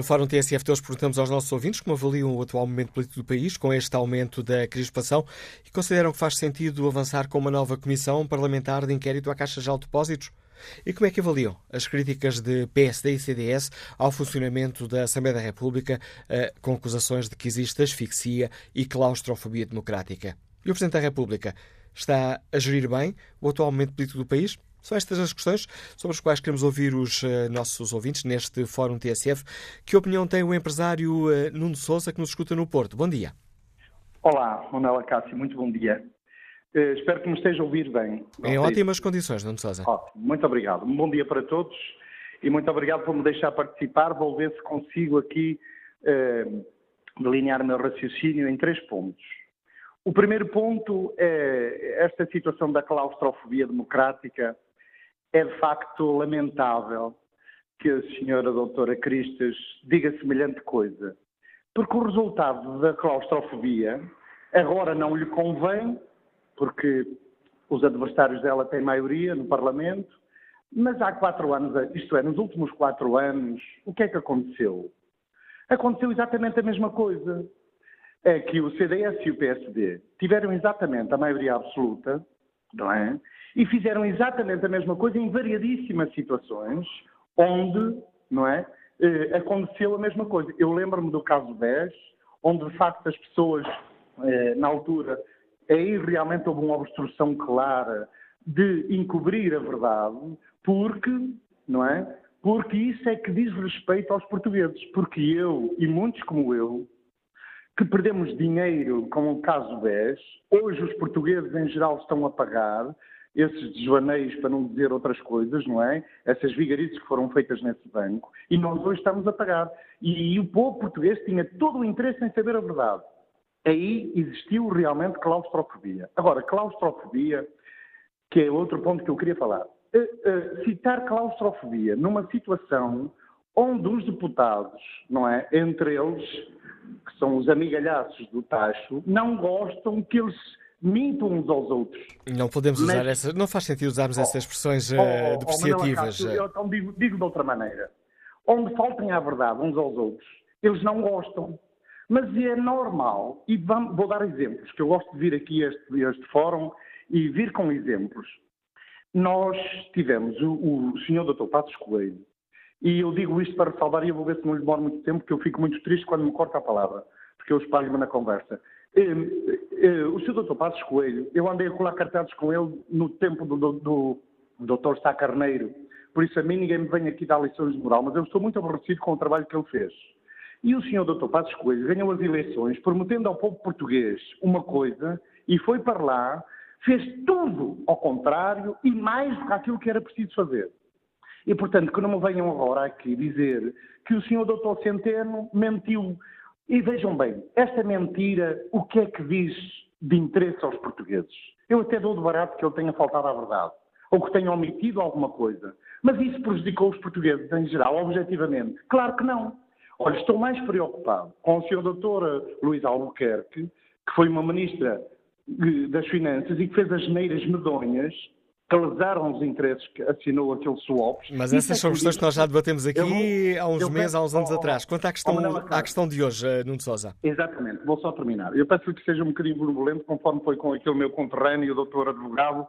No Fórum TSF hoje perguntamos aos nossos ouvintes como avaliam o atual momento político do país com este aumento da crispação e consideram que faz sentido avançar com uma nova comissão parlamentar de inquérito à Caixa de Depósitos. E como é que avaliam as críticas de PSD e CDS ao funcionamento da Assembleia da República eh, com acusações de que existe asfixia e claustrofobia democrática? E o Presidente da República está a gerir bem o atual momento político do país? São estas as questões sobre as quais queremos ouvir os uh, nossos ouvintes neste Fórum TSF. Que opinião tem o empresário uh, Nuno Souza que nos escuta no Porto? Bom dia. Olá, Manuela Cássio, muito bom dia. Uh, espero que me esteja a ouvir bem. Em ótimas condições, Nuno Souza. Ótimo, muito obrigado. Um bom dia para todos e muito obrigado por me deixar participar. Vou ver se consigo aqui delinear o meu raciocínio em três pontos. O primeiro ponto é esta situação da claustrofobia democrática. É de facto lamentável que a senhora doutora Cristas diga semelhante coisa, porque o resultado da claustrofobia agora não lhe convém, porque os adversários dela têm maioria no Parlamento, mas há quatro anos, isto é, nos últimos quatro anos, o que é que aconteceu? Aconteceu exatamente a mesma coisa. É que o CDS e o PSD tiveram exatamente a maioria absoluta, não é? E fizeram exatamente a mesma coisa em variadíssimas situações, onde, não é? Eh, aconteceu a mesma coisa. Eu lembro-me do caso 10, onde de facto as pessoas, eh, na altura, aí realmente houve uma obstrução clara de encobrir a verdade, porque, não é? Porque isso é que diz respeito aos portugueses. Porque eu, e muitos como eu, que perdemos dinheiro com o caso BES, hoje os portugueses em geral estão a pagar esses desvaneios, para não dizer outras coisas, não é? Essas vigarices que foram feitas nesse banco, e nós hoje estamos a pagar. E, e o povo português tinha todo o interesse em saber a verdade. Aí existiu realmente claustrofobia. Agora, claustrofobia, que é outro ponto que eu queria falar. Uh, uh, citar claustrofobia numa situação onde os deputados, não é, entre eles, que são os amigalhaços do tacho, não gostam que eles mintam uns aos outros. Não podemos usar Mas, essa, não faz sentido usarmos oh, essas expressões uh, depreciativas. Oh, eu, então digo, digo de outra maneira. Onde faltem à verdade uns aos outros, eles não gostam. Mas é normal, e vamos, vou dar exemplos, que eu gosto de vir aqui a este, este fórum e vir com exemplos. Nós tivemos o, o senhor Dr. Passos Coelho, e eu digo isto para salvar, e eu vou ver se não lhe demora muito tempo, porque eu fico muito triste quando me corta a palavra, porque eu espalho-me na conversa. Eh, o senhor Dr. Passos Coelho, eu andei a colar cartazes com ele no tempo do, do, do Dr. Sá Carneiro, por isso a mim ninguém me vem aqui dar lições de moral, mas eu estou muito aborrecido com o trabalho que ele fez. E o senhor Dr. Passos Coelho ganhou as eleições prometendo ao povo português uma coisa e foi para lá, fez tudo ao contrário e mais do que aquilo que era preciso fazer. E, portanto, que não me venham agora aqui dizer que o senhor Dr. Centeno mentiu. E vejam bem, esta mentira, o que é que diz de interesse aos portugueses? Eu até dou de barato que ele tenha faltado à verdade, ou que tenha omitido alguma coisa. Mas isso prejudicou os portugueses em geral, objetivamente? Claro que não. Olha, estou mais preocupado com o Sr. Doutor Luís Albuquerque, que foi uma ministra eh, das Finanças e que fez as geneiras medonhas que lesaram os interesses que assinou aquele swap. Mas essas é são questões que nós já debatemos aqui há uns meses, há uns anos atrás. Quanto à questão, à questão de hoje, eh, Nuno Sousa. Exatamente, vou só terminar. Eu peço que seja um bocadinho benevolente, conforme foi com aquele meu conterrâneo, o doutor advogado,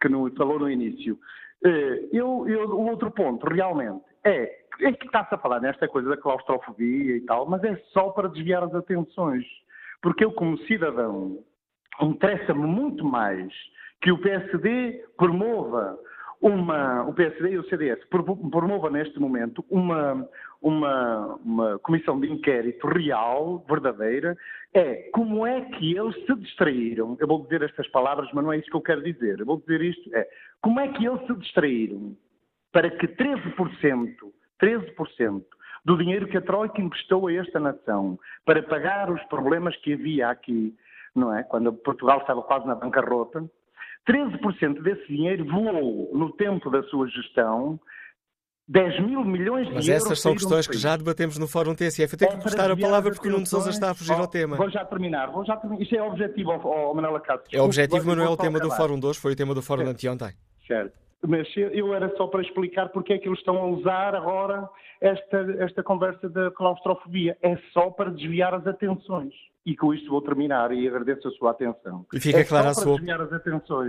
que no, falou no início. Eh, eu, eu, o outro ponto, realmente, é é que está-se a falar nesta coisa da claustrofobia e tal, mas é só para desviar as atenções. Porque eu, como cidadão, interessa-me muito mais que o PSD promova uma, o PSD e o CDS promova neste momento uma, uma, uma comissão de inquérito real, verdadeira, é como é que eles se distraíram, eu vou dizer estas palavras, mas não é isso que eu quero dizer, eu vou dizer isto, é como é que eles se distraíram para que 13% 13% do dinheiro que a Troika emprestou a esta nação para pagar os problemas que havia aqui, não é? Quando Portugal estava quase na bancarrota, 13% desse dinheiro voou no tempo da sua gestão 10 mil milhões de Mas euros. Mas essas são questões que já debatemos no Fórum TSF. Eu tenho é que prestar a palavra porque o Nuno Sousa está a fugir oh, ao tema. Vou já terminar. Vou já terminar. Isto é objetivo, oh, oh, Manuela Cássio. É objetivo, mas não é o tema do Fórum de hoje, foi o tema do Fórum de anteontem. Certo. Mas eu era só para explicar porque é que eles estão a usar agora esta, esta conversa da claustrofobia. É só para desviar as atenções. E com isto vou terminar e agradeço a sua atenção. E fica é clara a sua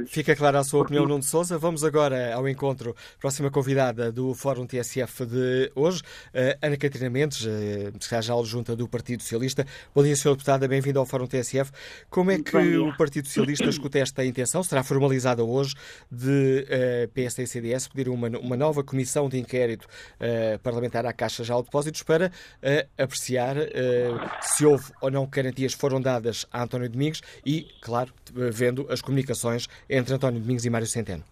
Fica clara a sua Porque... opinião, Nuno de Souza. Vamos agora ao encontro, próxima convidada do Fórum TSF de hoje, uh, Ana Catarina Mendes, uh, secretária junta do Partido Socialista. Bom dia, Sra. Deputada, bem-vindo ao Fórum TSF. Como é que o Partido Socialista escuta esta intenção? Será formalizada hoje de uh, PSD e CDS pedir uma, uma nova comissão de inquérito uh, parlamentar à Caixa de Depósitos para uh, apreciar se houve ou não garantia garantias foram dadas a António Domingos e, claro, vendo as comunicações entre António Domingos e Mário Centeno.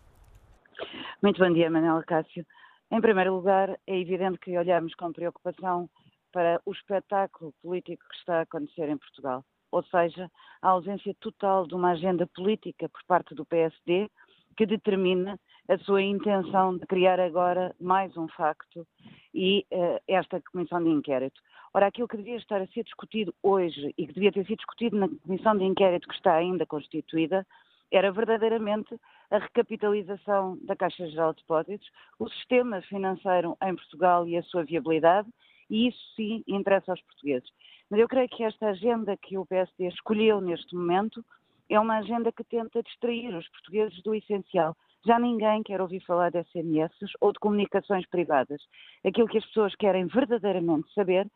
Muito bom dia, Manuela Cássio. Em primeiro lugar, é evidente que olhamos com preocupação para o espetáculo político que está a acontecer em Portugal. ou seja, a ausência total de uma agenda política por parte do PSD que determina a sua intenção de criar agora mais um facto e uh, esta comissão de inquérito. Ora, aquilo que devia estar a ser discutido hoje e que devia ter sido discutido na comissão de inquérito que está ainda constituída era verdadeiramente a recapitalização da Caixa Geral de Depósitos, o sistema financeiro em Portugal e a sua viabilidade, e isso sim interessa aos portugueses. Mas eu creio que esta agenda que o PSD escolheu neste momento é uma agenda que tenta distrair os portugueses do essencial. Já ninguém quer ouvir falar de SMS ou de comunicações privadas. Aquilo que as pessoas querem verdadeiramente saber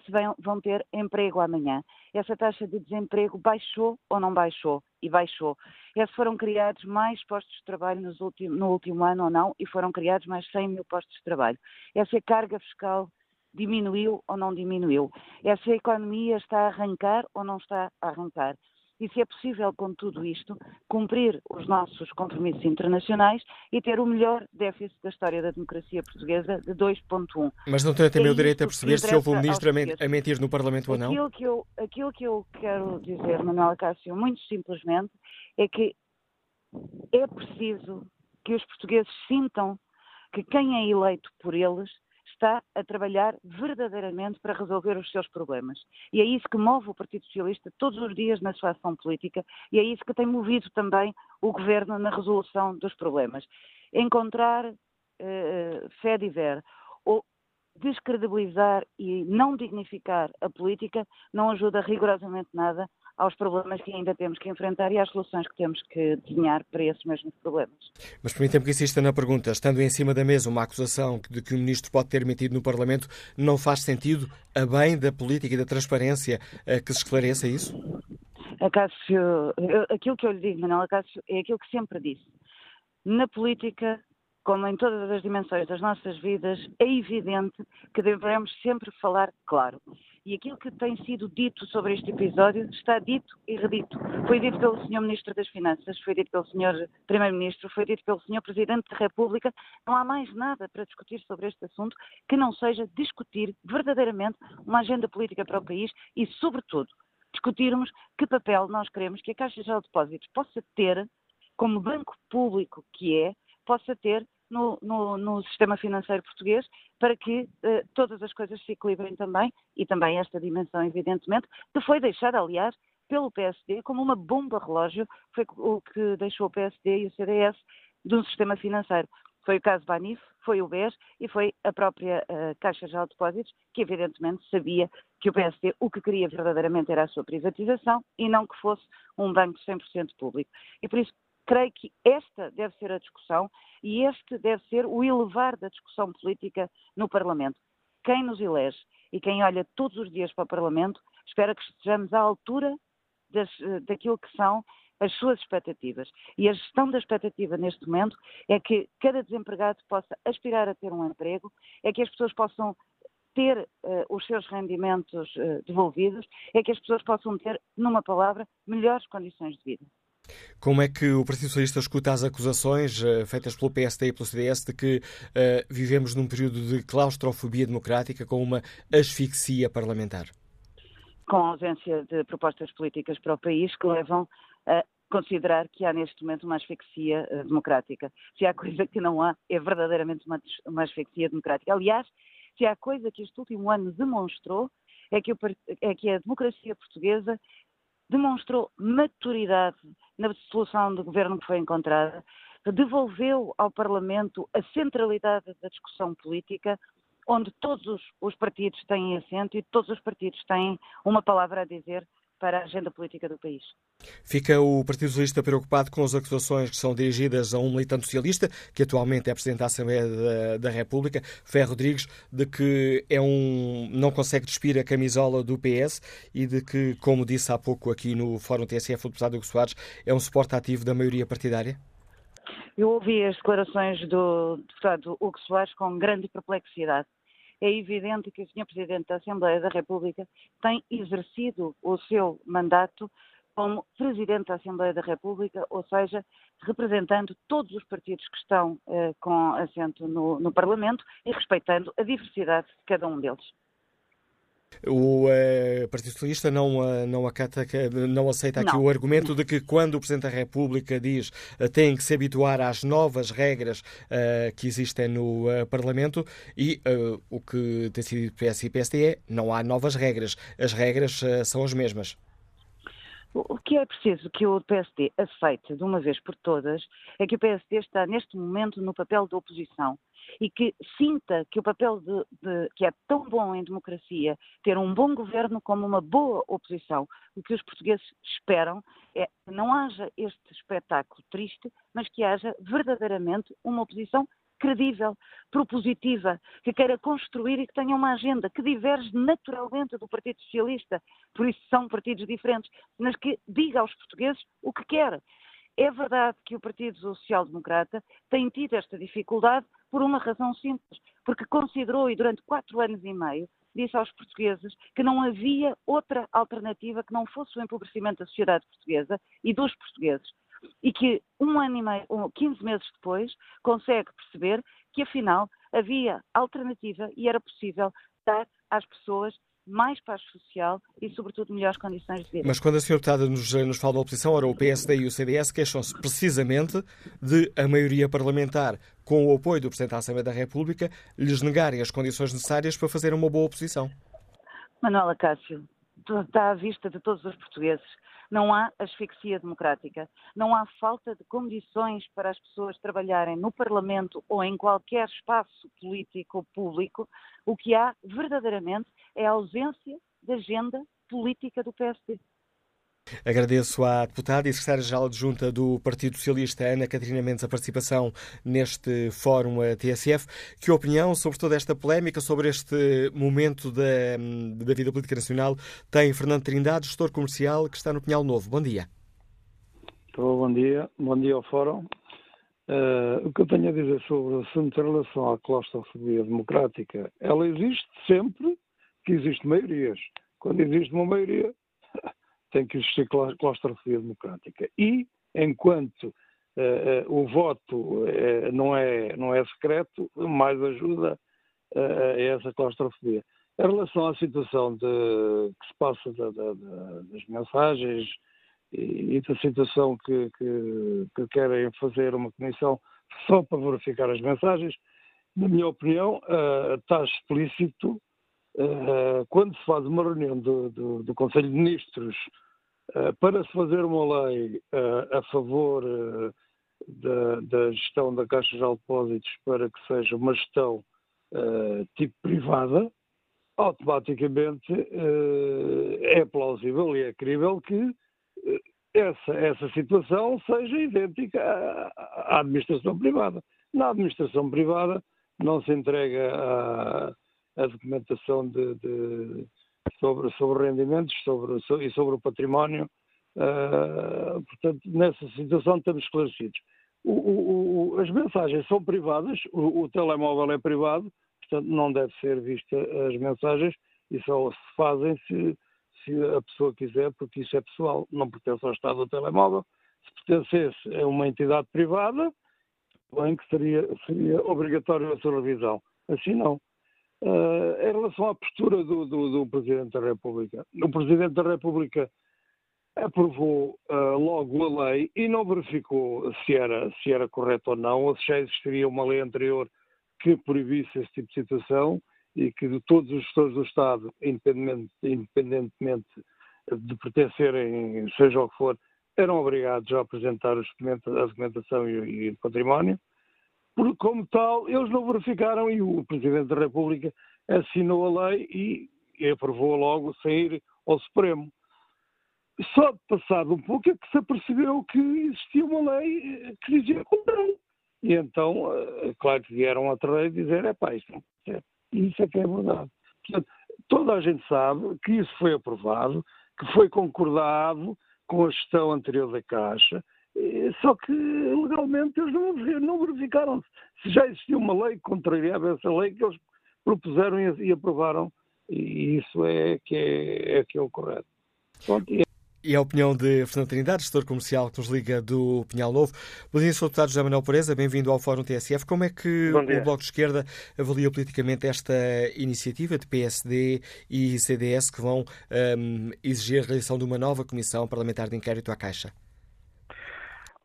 se vão ter emprego amanhã. Essa taxa de desemprego baixou ou não baixou? E baixou. Se foram criados mais postos de trabalho últimos, no último ano ou não, e foram criados mais 100 mil postos de trabalho. Essa carga fiscal diminuiu ou não diminuiu. Essa economia está a arrancar ou não está a arrancar e se é possível, com tudo isto, cumprir os nossos compromissos internacionais e ter o melhor déficit da história da democracia portuguesa de 2,1. Mas não tem também é o direito a perceber se houve um ministro a mentir no Parlamento ou não? Aquilo que eu, aquilo que eu quero dizer, Manuel Cássio, muito simplesmente, é que é preciso que os portugueses sintam que quem é eleito por eles está a trabalhar verdadeiramente para resolver os seus problemas. E é isso que move o Partido Socialista todos os dias na sua ação política e é isso que tem movido também o governo na resolução dos problemas. Encontrar uh, fé de ver ou descredibilizar e não dignificar a política não ajuda rigorosamente nada aos problemas que ainda temos que enfrentar e às soluções que temos que desenhar para esses mesmos problemas. Mas permitam-me que insista na pergunta. Estando em cima da mesa uma acusação de que o Ministro pode ter metido no Parlamento, não faz sentido, a bem da política e da transparência, eh, que se esclareça isso? Acácio, aquilo que eu lhe digo, Manuel Acácio, é aquilo que sempre disse. Na política, como em todas as dimensões das nossas vidas, é evidente que devemos sempre falar claro. E aquilo que tem sido dito sobre este episódio está dito e redito. Foi dito pelo Sr. Ministro das Finanças, foi dito pelo Sr. Primeiro-Ministro, foi dito pelo Sr. Presidente da República. Não há mais nada para discutir sobre este assunto que não seja discutir verdadeiramente uma agenda política para o país e, sobretudo, discutirmos que papel nós queremos que a Caixa de Depósitos possa ter, como banco público que é, possa ter no, no, no, sistema financeiro português para que uh, todas as coisas se equilibrem também, e também esta dimensão, evidentemente, que foi deixada, aliás, pelo PSD como uma bomba relógio, foi o que deixou o PSD e o CDS de um sistema financeiro. Foi o caso Banif, foi o BES e foi a própria uh, Caixa de Depósitos, que evidentemente sabia que o PSD o que queria verdadeiramente era a sua privatização e não que fosse um banco 100% público. E por isso creio que esta deve ser a discussão e este deve ser o elevar da discussão política no Parlamento. Quem nos elege e quem olha todos os dias para o Parlamento espera que estejamos à altura das, daquilo que são as suas expectativas. E a gestão da expectativa neste momento é que cada desempregado possa aspirar a ter um emprego, é que as pessoas possam ter uh, os seus rendimentos uh, devolvidos, é que as pessoas possam ter, numa palavra, melhores condições de vida. Como é que o Partido Socialista escuta as acusações uh, feitas pelo PSD e pelo CDS de que uh, vivemos num período de claustrofobia democrática com uma asfixia parlamentar? Com a ausência de propostas políticas para o país que levam a considerar que há neste momento uma asfixia uh, democrática. Se há coisa que não há, é verdadeiramente uma, asfixia democrática. Aliás, se há coisa que este último ano demonstrou, é que, é que a democracia portuguesa demonstrou maturidade na solução do governo que foi encontrada, devolveu ao Parlamento a centralidade da discussão política, onde todos os partidos têm assento e todos os partidos têm uma palavra a dizer para a agenda política do país. Fica o Partido Socialista preocupado com as acusações que são dirigidas a um militante socialista, que atualmente é Presidente da Assembleia da, da República, Ferro Rodrigues, de que é um, não consegue despir a camisola do PS e de que, como disse há pouco aqui no Fórum TSF, o deputado Hugo Soares, é um suporte ativo da maioria partidária? Eu ouvi as declarações do deputado Hugo Soares com grande perplexidade é evidente que o Sr. Presidente da Assembleia da República tem exercido o seu mandato como Presidente da Assembleia da República, ou seja, representando todos os partidos que estão eh, com assento no, no Parlamento e respeitando a diversidade de cada um deles. O uh, Partido Socialista não, uh, não, acata, não aceita aqui não. o argumento de que quando o Presidente da República diz uh, tem que se habituar às novas regras que existem no Parlamento e o que tem sido PS e PSD é não há novas regras. As regras são as mesmas. O que é preciso que o PSD aceite de uma vez por todas é que o PSD está neste momento no papel de oposição e que sinta que o papel de, de, que é tão bom em democracia ter um bom governo como uma boa oposição. O que os portugueses esperam é que não haja este espetáculo triste, mas que haja verdadeiramente uma oposição credível, propositiva, que queira construir e que tenha uma agenda que diverge naturalmente do Partido Socialista, por isso são partidos diferentes, mas que diga aos portugueses o que quer. É verdade que o Partido Social Democrata tem tido esta dificuldade por uma razão simples, porque considerou e durante quatro anos e meio disse aos portugueses que não havia outra alternativa que não fosse o empobrecimento da sociedade portuguesa e dos portugueses. E que um ano e meio, 15 meses depois, consegue perceber que afinal havia alternativa e era possível dar às pessoas mais paz social e, sobretudo, melhores condições de vida. Mas quando a senhora deputada nos, nos fala da oposição, ora, o PSD e o CDS queixam-se precisamente de a maioria parlamentar, com o apoio do Presidente da Assembleia da República, lhes negarem as condições necessárias para fazer uma boa oposição. Manuela Cássio, está à vista de todos os portugueses não há asfixia democrática, não há falta de condições para as pessoas trabalharem no Parlamento ou em qualquer espaço político público. O que há verdadeiramente é a ausência de agenda política do PSD. Agradeço à deputada e secretária-geral adjunta do Partido Socialista, Ana Catarina Mendes, a participação neste fórum TSF. Que opinião sobre toda esta polémica, sobre este momento da, da vida política nacional, tem Fernando Trindade, gestor comercial, que está no Pinhal Novo. Bom dia. Bom dia. Bom dia ao fórum. Uh, o que eu tenho a dizer sobre o assunto em relação à claustrofobia democrática, ela existe sempre que existem maiorias. Quando existe uma maioria, tem que existir claustrofobia democrática. E, enquanto uh, uh, o voto uh, não, é, não é secreto, mais ajuda a essa claustrofobia. Em relação à situação de, que se passa da, da, da, das mensagens e, e, da situação que, que, que, querem fazer uma comissão só para verificar as mensagens, na minha opinião, está explícito quando se faz uma reunião do, do, do Conselho de Ministros uh, para se fazer uma lei uh, a favor da, da, gestão da Caixa de Depósitos para que seja uma gestão tipo privada, automaticamente é plausível e é crível que essa, essa situação seja idêntica à, à administração privada. Na administração privada não se entrega a a documentação de, de, sobre, sobre rendimentos sobre, sobre, e sobre o património. Uh, portanto, nessa situação estamos esclarecidos. O, o, o, as mensagens são privadas, o, telemóvel é privado, portanto não deve ser vista as mensagens e só se fazem se, se a pessoa quiser, porque isso é pessoal, não pertence ao Estado do telemóvel. Se pertencesse a uma entidade privada, bem que seria, seria obrigatório a sua revisão. Assim não. Uh, em relação à postura do, do, do, Presidente da República, o Presidente da República aprovou uh, logo a lei e não verificou se era, se era correto ou não, ou se já existiria uma lei anterior que proibisse esse tipo de situação e que todos os gestores do Estado, independentemente, independentemente de pertencerem, seja o que for, eram obrigados a apresentar a documentação e, e o património como tal, eles não verificaram e o Presidente da República assinou a lei e, e aprovou logo sair ao Supremo. Só passado um pouco é que se apercebeu que existia uma lei eh, que dizia contrário. E então, eh, claro que vieram atrás dizer, é pá, isso, é, isso é que é verdade. Portanto, toda a gente sabe que isso foi aprovado, que foi concordado com a gestão anterior da Caixa, só que legalmente eles não, não verificaram se já existia uma lei que contrariava essa lei que eles propuseram e, e aprovaram, e isso é que é, é, que é o correto. Pronto, e E a opinião de Fernando Trindade, gestor comercial que nos liga do Pinhal Novo. Bom dia, Sr. Deputado José Manuel Pereza, bem-vindo ao Fórum TSF. Como é que o Bloco de Esquerda avalia politicamente esta iniciativa de PSD e CDS que vão um, exigir a realização de uma nova comissão parlamentar de inquérito à Caixa?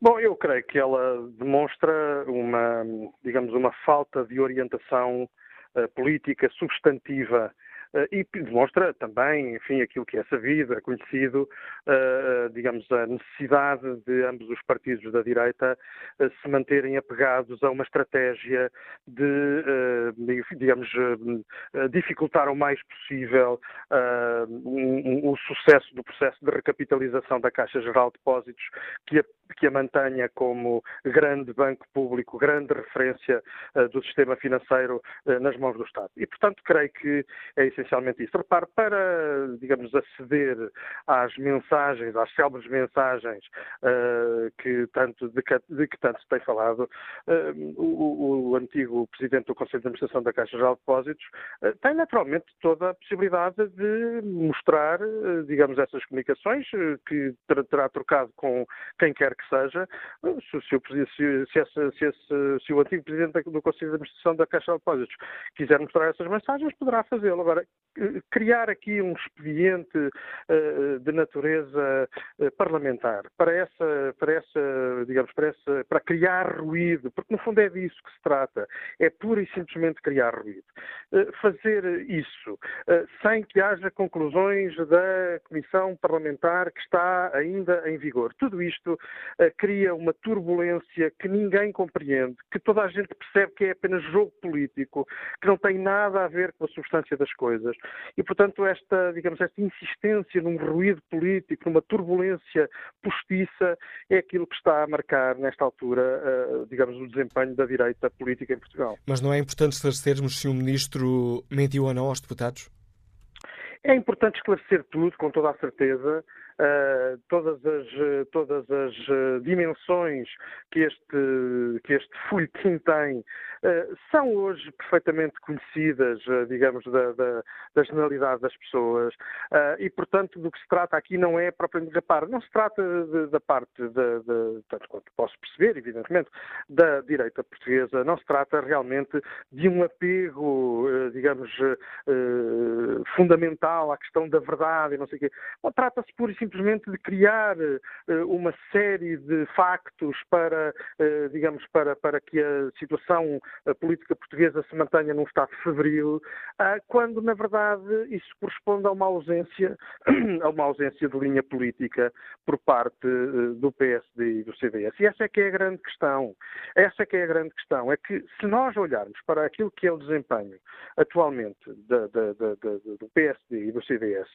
Bom, eu creio que ela demonstra uma, digamos, uma falta de orientação uh, política substantiva eh, e demonstra também, enfim, aquilo que é sabido, é conhecido, eh, digamos, a necessidade de ambos os partidos da direita se manterem apegados a uma estratégia de, digamos, dificultar o mais possível o sucesso do processo de recapitalização da Caixa Geral de Depósitos, que a, que a mantenha como grande banco público, grande referência do sistema financeiro nas mãos do Estado. E, portanto, creio que é essencial essencialmente isso. Repare, para, digamos, aceder às mensagens, às célebres mensagens uh, que tanto, de, que, de, que, tanto se tem falado, o, o, antigo Presidente do Conselho de Administração da Caixa Geral de Depósitos tem naturalmente toda a possibilidade de mostrar, digamos, essas comunicações que terá trocado com quem quer que seja, se, se, se, se, esse, se o antigo Presidente do Conselho de Administração da Caixa de Depósitos quiser mostrar essas mensagens, poderá fazê-lo. Agora, criar aqui um expediente uh, de natureza uh, parlamentar para essa, para essa, digamos, para essa, para criar ruído, porque no fundo é disso que se trata, é pura e simplesmente criar ruído. Uh, fazer isso sem que haja conclusões da comissão parlamentar que está ainda em vigor. Tudo isto cria uma turbulência que ninguém compreende, que toda a gente percebe que é apenas jogo político, que não tem nada a ver com a substância das coisas. E, portanto, esta, digamos, esta insistência num ruído político, numa turbulência postiça, é aquilo que está a marcar, nesta altura, uh, digamos, o desempenho da direita política em Portugal. Mas não é importante esclarecermos se o Ministro mentiu ou não aos deputados? É importante esclarecer tudo, com toda a certeza. Uh, todas as, todas as dimensões que este, que este folhetim tem eh, são hoje perfeitamente conhecidas, digamos, da, da, da, generalidade das pessoas e, portanto, do que se trata aqui não é propriamente da parte, não se trata de, da parte, de, de, tanto quanto posso perceber, evidentemente, da direita portuguesa, não se trata realmente de um apego, digamos, fundamental à questão da verdade e não sei o quê. Trata-se pura e simplesmente de criar uma série de factos para, digamos, para, para que a situação a política portuguesa se mantenha num estado febril, ah, quando na verdade isso corresponde a uma ausência, a uma ausência de linha política por parte eh, do PSD e do CDS. E essa é que é a grande questão. Essa é que é a grande questão. É que se nós olharmos para aquilo que é o desempenho atualmente da, da, da, do PSD e do CDS,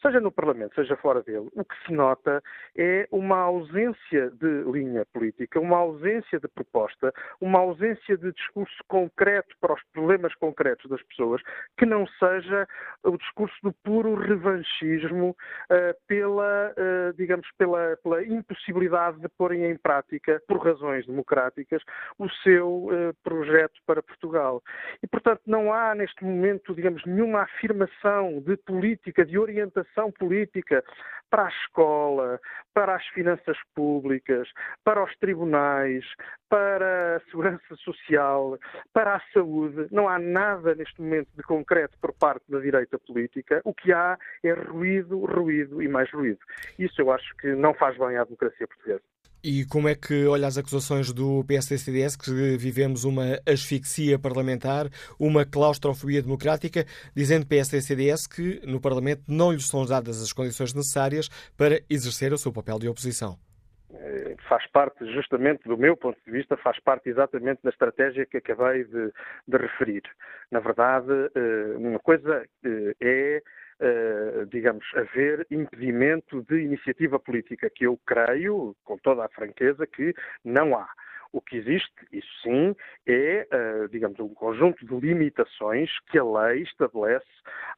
seja no Parlamento, seja fora dele, o que se nota é uma ausência de linha política, uma ausência de proposta, uma ausência de discurso concreto para os problemas concretos das pessoas, que não seja o discurso do puro revanchismo uh, pela, uh, digamos, pela, pela, impossibilidade de porem em prática, por razões democráticas, o seu uh, projeto para Portugal. E, portanto, não há neste momento, digamos, nenhuma afirmação de política, de orientação política para a escola, para as finanças públicas, para os tribunais, para a segurança social, para a saúde. Não há nada neste momento de concreto por parte da direita política. O que há é ruído, ruído e mais ruído. Isso eu acho que não faz bem à democracia portuguesa. E como é que olha as acusações do PSD-CDS que vivemos uma asfixia parlamentar, uma claustrofobia democrática, dizendo PSD-CDS que no Parlamento não lhes são dadas as condições necessárias para exercer o seu papel de oposição? Eh, faz parte, justamente do meu ponto de vista, faz parte exatamente da estratégia que acabei de, de referir. Na verdade, eh, uma coisa eh, é digamos, haver impedimento de iniciativa política, que eu creio, com toda a franqueza, que não há. O que existe, isso sim, é, uh, digamos, um conjunto de limitações que a lei estabelece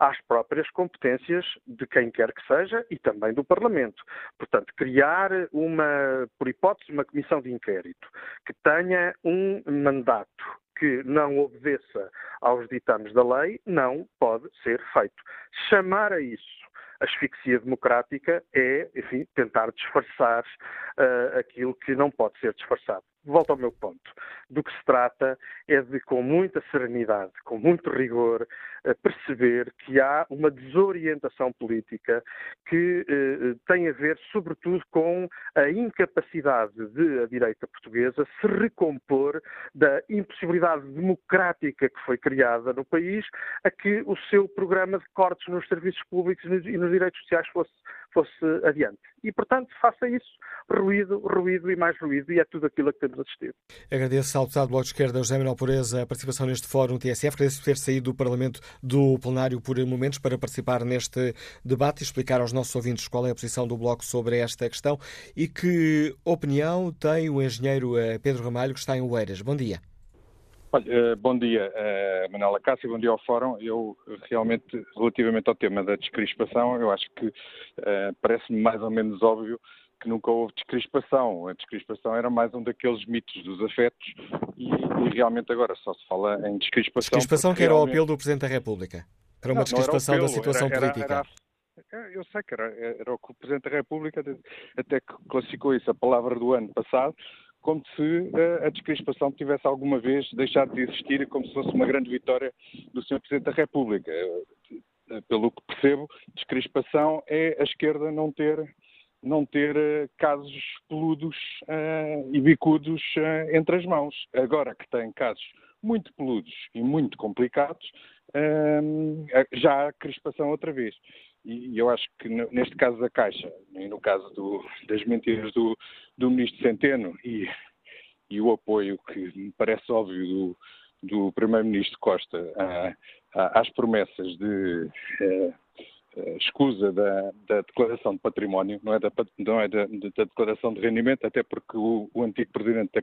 às próprias competências de quem quer que seja e também do Parlamento. Portanto, criar uma, por hipótese, uma comissão de inquérito que tenha um mandato que não obedeça aos ditames da lei não pode ser feito. Chamar a isso asfixia democrática é, enfim, tentar disfarçar uh, aquilo que não pode ser disfarçado volto ao meu ponto. Do que se trata é de, com muita serenidade, com muito rigor, eh, perceber que há uma desorientação política que eh, tem a ver, sobretudo, com a incapacidade de a direita portuguesa se recompor da impossibilidade democrática que foi criada no país a que o seu programa de cortes nos serviços públicos e nos direitos sociais fosse fosse adiante. E, portanto, faça isso, ruído, ruído e mais ruído, e é tudo aquilo a que temos assistido. Agradeço ao deputado do Bloco de Esquerda, José Manuel Pureza, a participação neste fórum TSF. Agradeço ter saído do Parlamento do plenário por momentos para participar neste debate e explicar aos nossos ouvintes qual é a posição do Bloco sobre esta questão e que opinião tem o engenheiro eh, Pedro Ramalho, que está em Oeiras. Bom dia. Olha, eh, bom dia, uh, Manuela Cássio, bom dia ao Fórum. Eu realmente, relativamente ao tema da descrispação, eu acho que uh, parece-me mais ou menos óbvio que nunca houve descrispação. A descrispação era mais um daqueles mitos dos afetos e, e realmente agora só se fala em descrispação. Descrispação que era realmente... o apelo do Presidente da República para uma não, descrispação não da situação era, política. Era, eu sei que era, era o que o Presidente da República até que classificou isso, a palavra do ano passado, como se eh, a descrispação tivesse alguma vez deixado de existir, como se fosse uma grande vitória do Sr. Presidente da República. Eh, pelo que percebo, descrispação é a esquerda não ter não ter eh, casos peludos uh, e bicudos uh, entre as mãos. Agora que tem casos muito peludos e muito complicados, uh, já há crispação outra vez. E eu acho que neste caso da Caixa, e no caso do, das mentiras do, do Ministro Centeno e, e, o apoio que me parece óbvio do, do Primeiro-Ministro Costa às promessas de uh, escusa da, da, declaração de património, não é, da, não é da, da declaração de rendimento, até porque o, o antigo presidente da,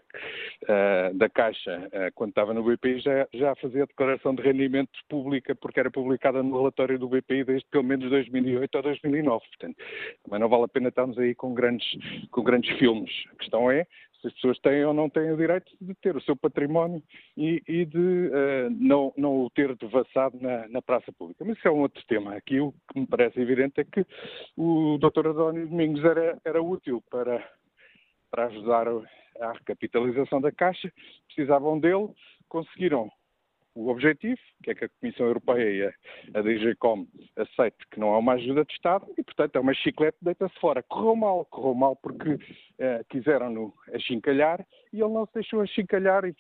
uh, da Caixa, uh, quando estava no BPI, já, já fazia a declaração de rendimento pública, porque era publicada no relatório do BPI desde pelo menos 2008 ou 2009. Portanto, também não vale a pena estarmos aí com grandes, com grandes filmes. A questão é se as pessoas têm ou não têm o direito de ter o seu património e, e de uh, não, não o ter devassado na, na, praça pública. Mas isso é um outro tema. Aqui o que me parece evidente é que o Dr. Adónio Domingos era, era útil para, para ajudar a recapitalização da Caixa, precisavam dele, conseguiram o objetivo, que é que a Comissão Europeia e a, DGCOM aceite que não é uma ajuda de Estado e, portanto, é uma chiclete deita-se fora. Correu mal, correu mal porque eh, quiseram-no achincalhar e ele não se deixou achincalhar e,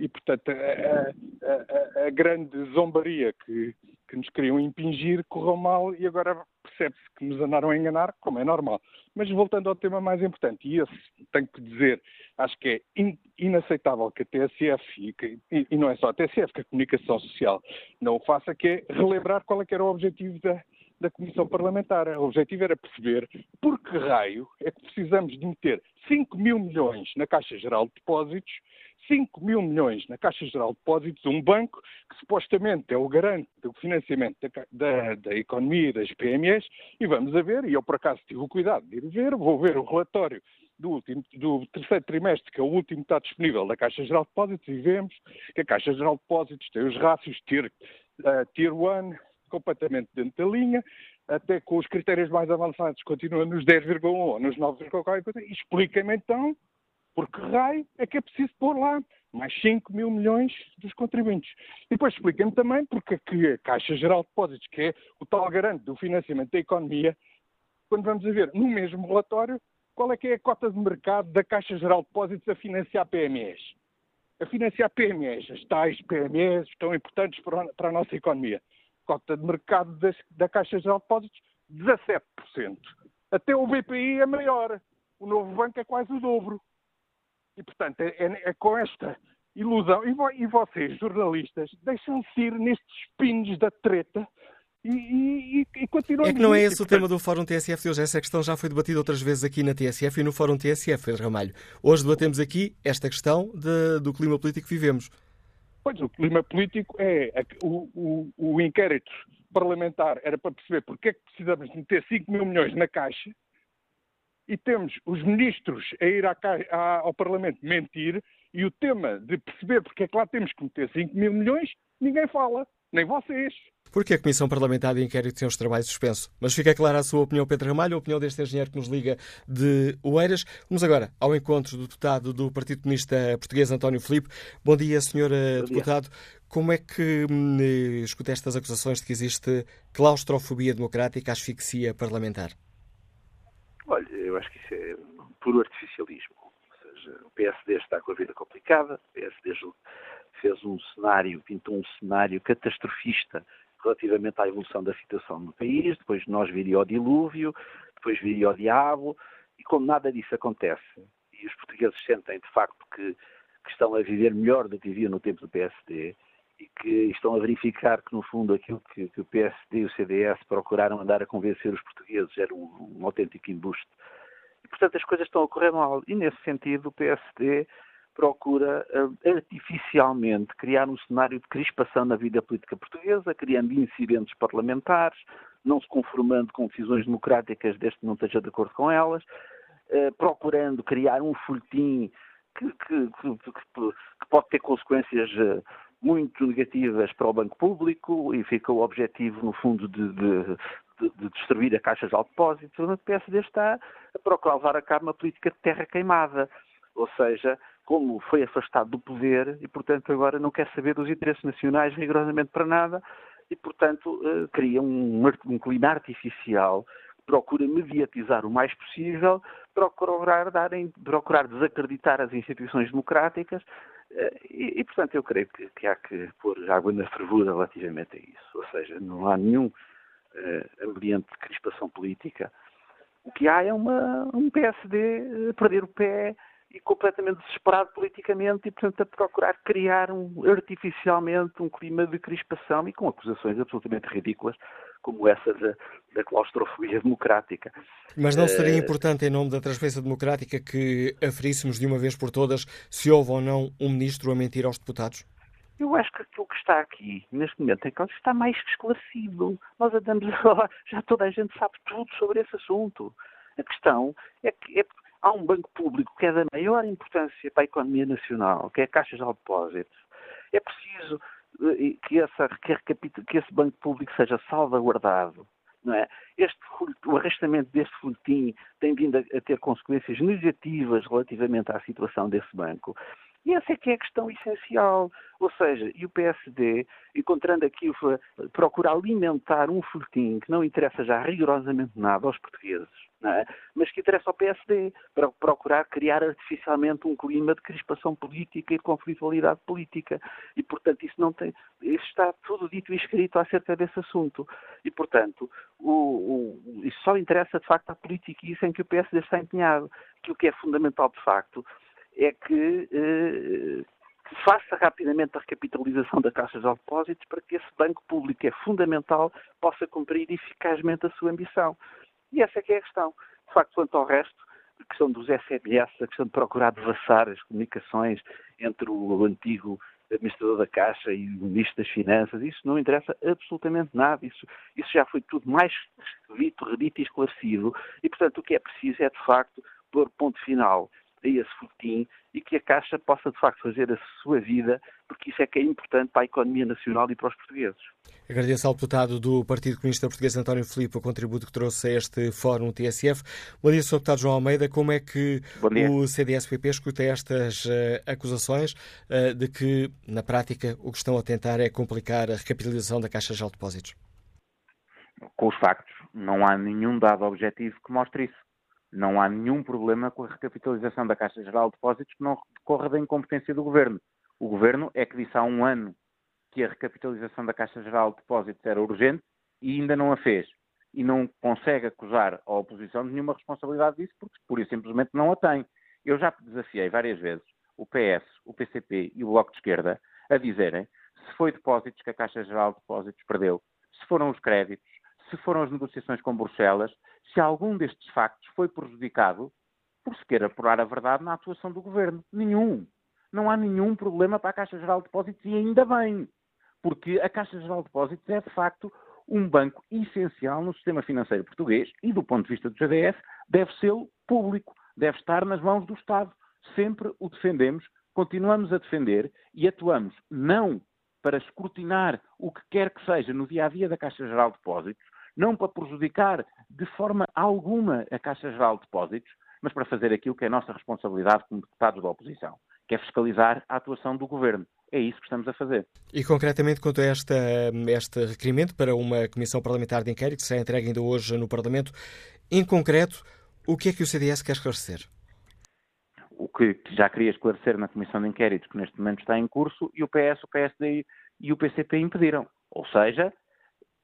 e portanto, a, a, a, grande zombaria que, que nos queriam impingir correu mal e agora percebe-se que nos andaram a enganar, como é normal. Mas voltando ao tema mais importante, e esse tenho que dizer, acho que é in, inaceitável que a TSF, e, que, e, não é só a TSF, que a comunicação social não o faça, que é relembrar qual é que era o objetivo da, da Comissão Parlamentar. O objetivo era perceber por que raio é que precisamos de meter 5 mil milhões na Caixa Geral de Depósitos 5 mil milhões na Caixa Geral de Depósitos, um banco que supostamente é o garante do financiamento da, da, da, economia e das PMEs, e vamos a ver, e eu por acaso tive o cuidado de ir ver, vou ver o relatório do, último, do terceiro trimestre, que é o último que está disponível da Caixa Geral de Depósitos, e vemos que a Caixa Geral de Depósitos tem os rácios Tier, uh, tier 1 completamente dentro da linha, até com os critérios mais avançados continua nos 10,1 ou nos 9, qualquer coisa. Explica-me então porque raio é que é preciso pôr lá mais 5 mil milhões dos contribuintes. E depois expliquem-me também porque é que a Caixa Geral de Depósitos, que é o tal garante do financiamento da economia, quando vamos a ver no mesmo relatório, qual é que é a cota de mercado da Caixa Geral de Depósitos a financiar PMEs? A financiar PMEs, as tais PMEs tão importantes para a nossa economia. Cota de mercado das, da Caixa Geral de Depósitos, 17%. Até o BPI é maior. O novo banco é quase o dobro. E, portanto, é, é, é com esta ilusão. E, vo, e, vocês, jornalistas, deixam-se ir nestes pinos da treta e, e, e. É que não é esse o portanto... tema do Fórum TSF de hoje. Essa questão já foi debatida outras vezes aqui na TSF e no Fórum TSF, Ramalho. Hoje debatemos aqui esta questão de, do clima político que vivemos. Pois, o clima político é. O, o, o inquérito parlamentar era para perceber porque é que precisamos meter 5 mil milhões na Caixa e temos os ministros a ir à, à, ao Parlamento mentir e o tema de perceber porque é que lá temos que meter 5 mil milhões, ninguém fala, nem vocês. Porque a Comissão Parlamentar de Inquérito tem os trabalhos suspensos. Mas fica clara a sua opinião, Pedro Ramalho, a opinião deste engenheiro que nos liga de Oeiras. Vamos agora ao encontro do deputado do Partido Comunista Português, António Filipe. Bom dia, senhor Bom deputado. Como é que hum, escuta estas acusações de que existe claustrofobia democrática, asfixia parlamentar? Olha, eu acho que isso é puro artificialismo. Ou seja, o PSD está com a vida complicada, o PSD fez um cenário, pintou um cenário catastrofista relativamente à evolução da situação no país, depois nós viria o dilúvio, depois viria o diabo, e como nada disso acontece, e os portugueses sentem de facto que, que estão a viver melhor do que viviam no tempo do PSD, e que estão a verificar que, no fundo, aquilo que, que, o PSD e o CDS procuraram andar a convencer os portugueses era um, um autêntico embuste. E, portanto, as coisas estão a correr mal. E, nesse sentido, o PSD procura uh, artificialmente criar um cenário de crispação na vida política portuguesa, criando incidentes parlamentares, não se conformando com decisões democráticas desde que não esteja de acordo com elas, uh, procurando criar um folhetim que, que, que, que, pode ter consequências uh, muito negativas para o banco público e fica o objetivo, no fundo, de, de, de, de destruir a caixa de alto depósito. O PSD está a procurar levar a cabo uma política de terra queimada, ou seja, como foi afastado do poder e, portanto, agora não quer saber dos interesses nacionais rigorosamente para nada e, portanto, eh, cria um, um clima artificial procura mediatizar o mais possível, procurar, dar, procurar desacreditar as instituições democráticas eh, e, e portanto, eu creio que, que, há que pôr água na fervura relativamente a isso. Ou seja, não há nenhum uh, ambiente de crispação política. O que há é uma, um PSD perder o pé e completamente desesperado politicamente e, portanto, a procurar criar um, artificialmente um clima de crispação e com acusações absolutamente ridículas, como essa da, da claustrofobia democrática. Mas não seria uh... importante, em nome da transferência democrática, que aferíssemos de uma vez por todas se houve ou não um ministro a mentir aos deputados? Eu acho que aquilo que está aqui, neste momento em causa, está mais que esclarecido. Nós andamos, já toda a gente sabe tudo sobre esse assunto. A questão é que é, há um banco público que é da maior importância para a economia nacional, que é a Caixa de Depósitos. É preciso eh, que, essa, que, esse banco público seja salvaguardado. Não é? este, o arrastamento deste folhetim tem vindo a, a ter consequências negativas relativamente à situação desse banco. E essa é que é a questão essencial. Ou seja, e o PSD, encontrando aqui, procura alimentar um folhetim que não interessa já rigorosamente nada aos portugueses, é? mas que interessa ao PSD, para procurar criar artificialmente um clima de crispação política e de conflitualidade política. E, portanto, isso não tem. Isso está tudo dito e escrito acerca desse assunto. E, portanto, o, o, isso só interessa de facto à política e isso em que o PSD está empenhado. Que o que é fundamental, de facto, é que eh, faça rapidamente a recapitalização da Caixa de Depósitos para que esse banco público, que é fundamental, possa cumprir eficazmente a sua ambição. E essa é que é a questão. De facto, quanto ao resto, a questão dos SMS, a questão de procurar devassar as comunicações entre o antigo administrador da Caixa e o Ministro das Finanças, isso não interessa absolutamente nada. Isso, isso já foi tudo mais dito, redito e esclarecido. E, portanto, o que é preciso é, de facto, pôr ponto final a esse futim e que a Caixa possa, de facto, fazer a sua vida, porque isso é que é importante para a economia nacional e para os portugueses. Agradeço ao deputado do Partido Comunista Português, António Filipe, o contributo que trouxe a este Fórum TSF. Bom dia, Sr. Deputado João Almeida. Como é que o CDS-PP escuta estas uh, acusações uh, de que, na prática, o que estão a tentar é complicar a recapitalização da Caixa de Depósitos? Com os factos, não há nenhum dado objetivo que mostre isso. Não há nenhum problema com a recapitalização da Caixa Geral de Depósitos que não decorra da incompetência do Governo. O Governo é que disse há um ano que a recapitalização da Caixa Geral de Depósitos era urgente e ainda não a fez. E não consegue acusar a oposição de nenhuma responsabilidade disso, porque pura e simplesmente não a tem. Eu já desafiei várias vezes o PS, o PCP e o Bloco de Esquerda a dizerem se foi depósitos que a Caixa Geral de Depósitos perdeu, se foram os créditos, se foram as negociações com Bruxelas, se algum destes factos foi prejudicado por se apurar a verdade na atuação do governo. Nenhum. Não há nenhum problema para a Caixa Geral de Depósitos e ainda bem, porque a Caixa Geral de Depósitos é de facto um banco essencial no sistema financeiro português e, do ponto de vista do CDS, deve ser público, deve estar nas mãos do Estado. Sempre o defendemos, continuamos a defender e atuamos não para escrutinar o que quer que seja no dia a dia da Caixa Geral de Depósitos, não para prejudicar de forma alguma a Caixa Geral de Depósitos, mas para fazer aquilo que é a nossa responsabilidade como deputados da oposição, que é fiscalizar a atuação do governo. É isso que estamos a fazer. E concretamente quanto a esta, este requerimento para uma comissão parlamentar de inquérito que será entregue ainda hoje no Parlamento, em concreto, o que é que o CDS quer esclarecer? O que já queria esclarecer na comissão de inquérito, que neste momento está em curso, e o PS, o PSD e o PCP impediram. Ou seja,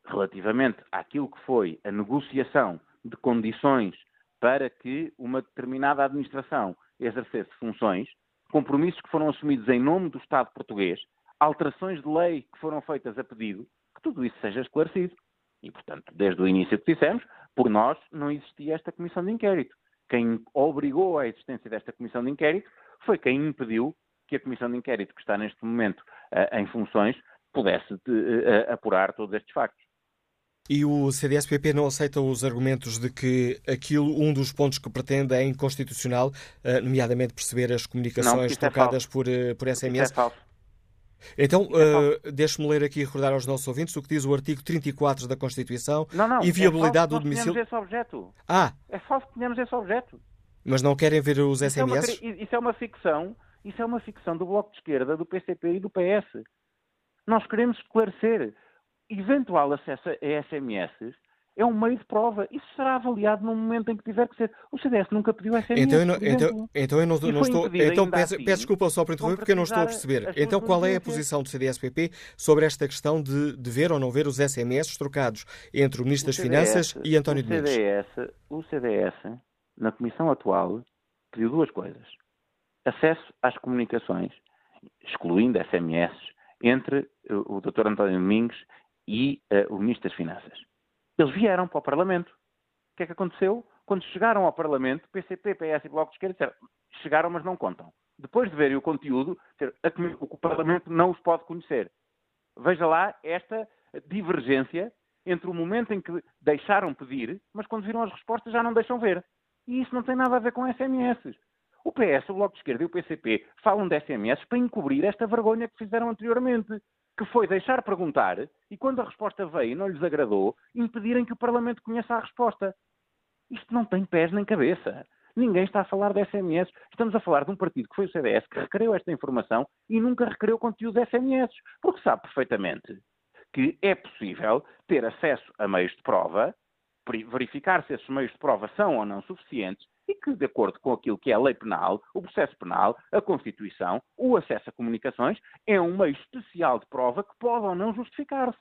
relativamente àquilo que foi a negociação de condições para que uma determinada administração exercesse funções, compromissos que foram assumidos em nome do Estado português, alterações de lei que foram feitas a pedido, que tudo isso seja esclarecido. E, portanto, desde o início que dissemos, por nós não existia esta comissão de inquérito. Quem obrigou à existência desta comissão de inquérito foi quem impediu que a comissão de inquérito, que está neste momento uh, em funções, pudesse de, uh, apurar todos estes factos. E o CDS-PP não aceita os argumentos de que aquilo, um dos pontos que pretende é inconstitucional, uh, nomeadamente perceber as comunicações não, é trocadas é por, por SMS. É. Então, uh, deixe-me ler aqui e recordar aos nossos ouvintes o que diz o artigo 34 da Constituição não, não, e viabilidade é do domicílio. esse objeto. Ah! É falso que tenhamos esse objeto. Mas não querem ver os SMS? Isso é, uma, isso é uma ficção. Isso é uma ficção do Bloco de Esquerda, do PCP e do PS. Nós queremos esclarecer. Eventual acesso a SMS é um meio de prova. Isso será avaliado no momento em que tiver que ser. O CDS nunca pediu SMS. Então eu não, então, então eu não, não estou. Então peço, assim, peço, desculpa só por interromper porque eu não estou a perceber. Então qual é a posição do CDS-PP sobre esta questão de, de, ver ou não ver os SMS trocados entre o Ministro o das CDS, Finanças e António o Domingos? CDS, o CDS, na Comissão atual, pediu duas coisas. Acesso às comunicações, excluindo SMS, entre o Dr. António Domingos e uh, o Ministro das Finanças. Eles vieram para o Parlamento. O que é que aconteceu? Quando chegaram ao Parlamento, PCP, PS e Bloco de Esquerda disseram chegaram, mas não contam. Depois de verem o conteúdo, o Parlamento não os pode conhecer. Veja lá esta divergência entre o momento em que deixaram pedir, mas quando viram as respostas já não deixam ver. E isso não tem nada a ver com SMS. O PS, o Bloco de Esquerda e o PCP falam de SMS para encobrir esta vergonha que fizeram anteriormente que foi deixar perguntar e, quando a resposta veio e não lhes agradou, impedirem que o Parlamento conheça a resposta. Isto não tem pés nem cabeça. Ninguém está a falar de SMS. Estamos a falar de um partido que foi o CDS que requereu esta informação e nunca requereu conteúdo de SMS, porque sabe perfeitamente que é possível ter acesso a meios de prova, verificar se esses meios de prova são ou não suficientes e que, de acordo com aquilo que é a lei penal, o processo penal, a Constituição, o acesso a comunicações, é um meio especial de prova que pode ou não justificar-se.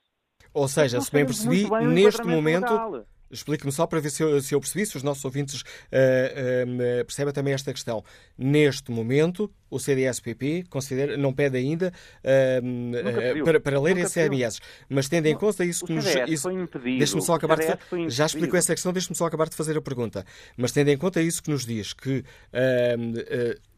Ou seja, se bem percebi, bem neste momento, legal. Explique-me só para ver se eu, se eu, percebi, se os nossos ouvintes uh, uh, percebem também esta questão. Neste momento, o CDS-PP considera, não pede ainda uh, para, para, ler esse SMS, mas tendo em conta isso que nos. Deixe-me só acabar de, Já explicou essa questão, deixe-me só acabar de fazer a pergunta. Mas tendo em conta isso que nos diz que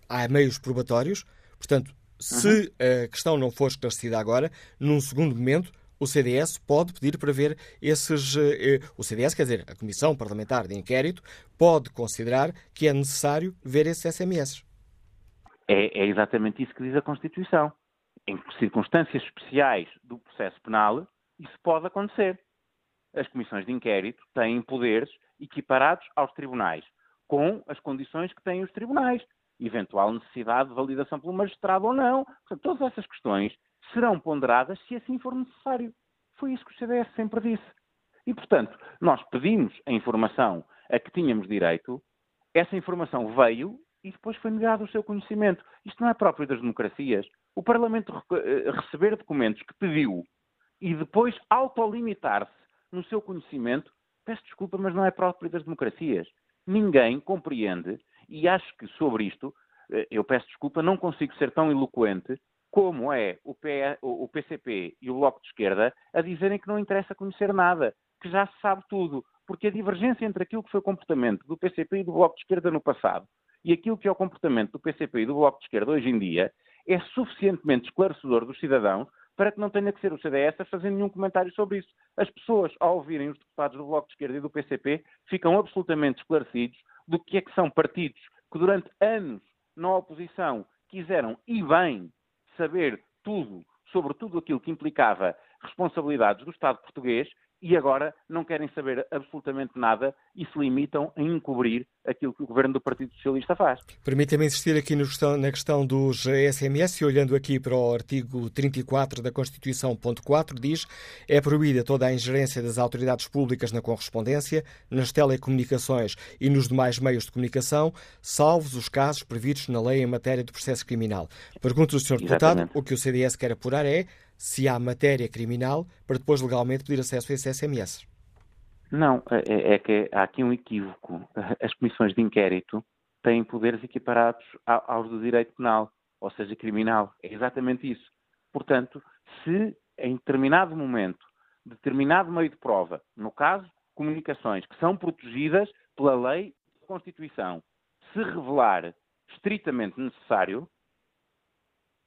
há meios probatórios, portanto, se uhum. a questão não for esclarecida agora, num segundo momento o CDS pode pedir para ver esses. Eh, o CDS, quer dizer, a Comissão Parlamentar de Inquérito, pode considerar que é necessário ver esses SMS. É, é exatamente isso que diz a Constituição. Em circunstâncias especiais do processo penal, isso pode acontecer. As comissões de inquérito têm poderes equiparados aos tribunais, com as condições que têm os tribunais. Eventual necessidade de validação pelo magistrado ou não. Portanto, todas essas questões serão ponderadas se assim for necessário. Foi isso que o CDS sempre disse. E, portanto, nós pedimos a informação a que tínhamos direito, essa informação veio e depois foi negado o seu conhecimento. Isto não é próprio das democracias. O Parlamento eh, receber documentos que pediu e depois autolimitar-se no seu conhecimento, peço desculpa, mas não é próprio das democracias. Ninguém compreende, e acho que sobre isto, eh, eu peço desculpa, não consigo ser tão eloquente como é o, P, o PCP e o Bloco de Esquerda a dizerem que não interessa conhecer nada, que já se sabe tudo, porque a divergência entre aquilo que foi o comportamento do PCP e do Bloco de Esquerda no passado e aquilo que é o comportamento do PCP e do Bloco de Esquerda hoje em dia é suficientemente esclarecedor dos cidadãos para que não tenha que ser o CDS a fazer nenhum comentário sobre isso. As pessoas, ao ouvirem os deputados do Bloco de Esquerda e do PCP, ficam absolutamente esclarecidos do que é que são partidos que durante anos na oposição quiseram e bem saber tudo sobre tudo aquilo que implicava responsabilidades do Estado português e agora não querem saber absolutamente nada e se limitam a encobrir aquilo que o governo do Partido Socialista faz. Permita-me insistir aqui na questão dos SMS, e olhando aqui para o artigo 34 da Constituição, ponto 4, diz é proibida toda a ingerência das autoridades públicas na correspondência, nas telecomunicações e nos demais meios de comunicação, salvos os casos previstos na lei em matéria de processo criminal. Pergunto ao Sr. Deputado, o que o CDS quer apurar é se há matéria criminal para depois legalmente pedir acesso a esses SMS. Não, é, é que há aqui um equívoco. As comissões de inquérito têm poderes equiparados aos do direito penal, ou seja, criminal. É exatamente isso. Portanto, se em determinado momento, determinado meio de prova, no caso, comunicações que são protegidas pela lei e Constituição, se revelar estritamente necessário,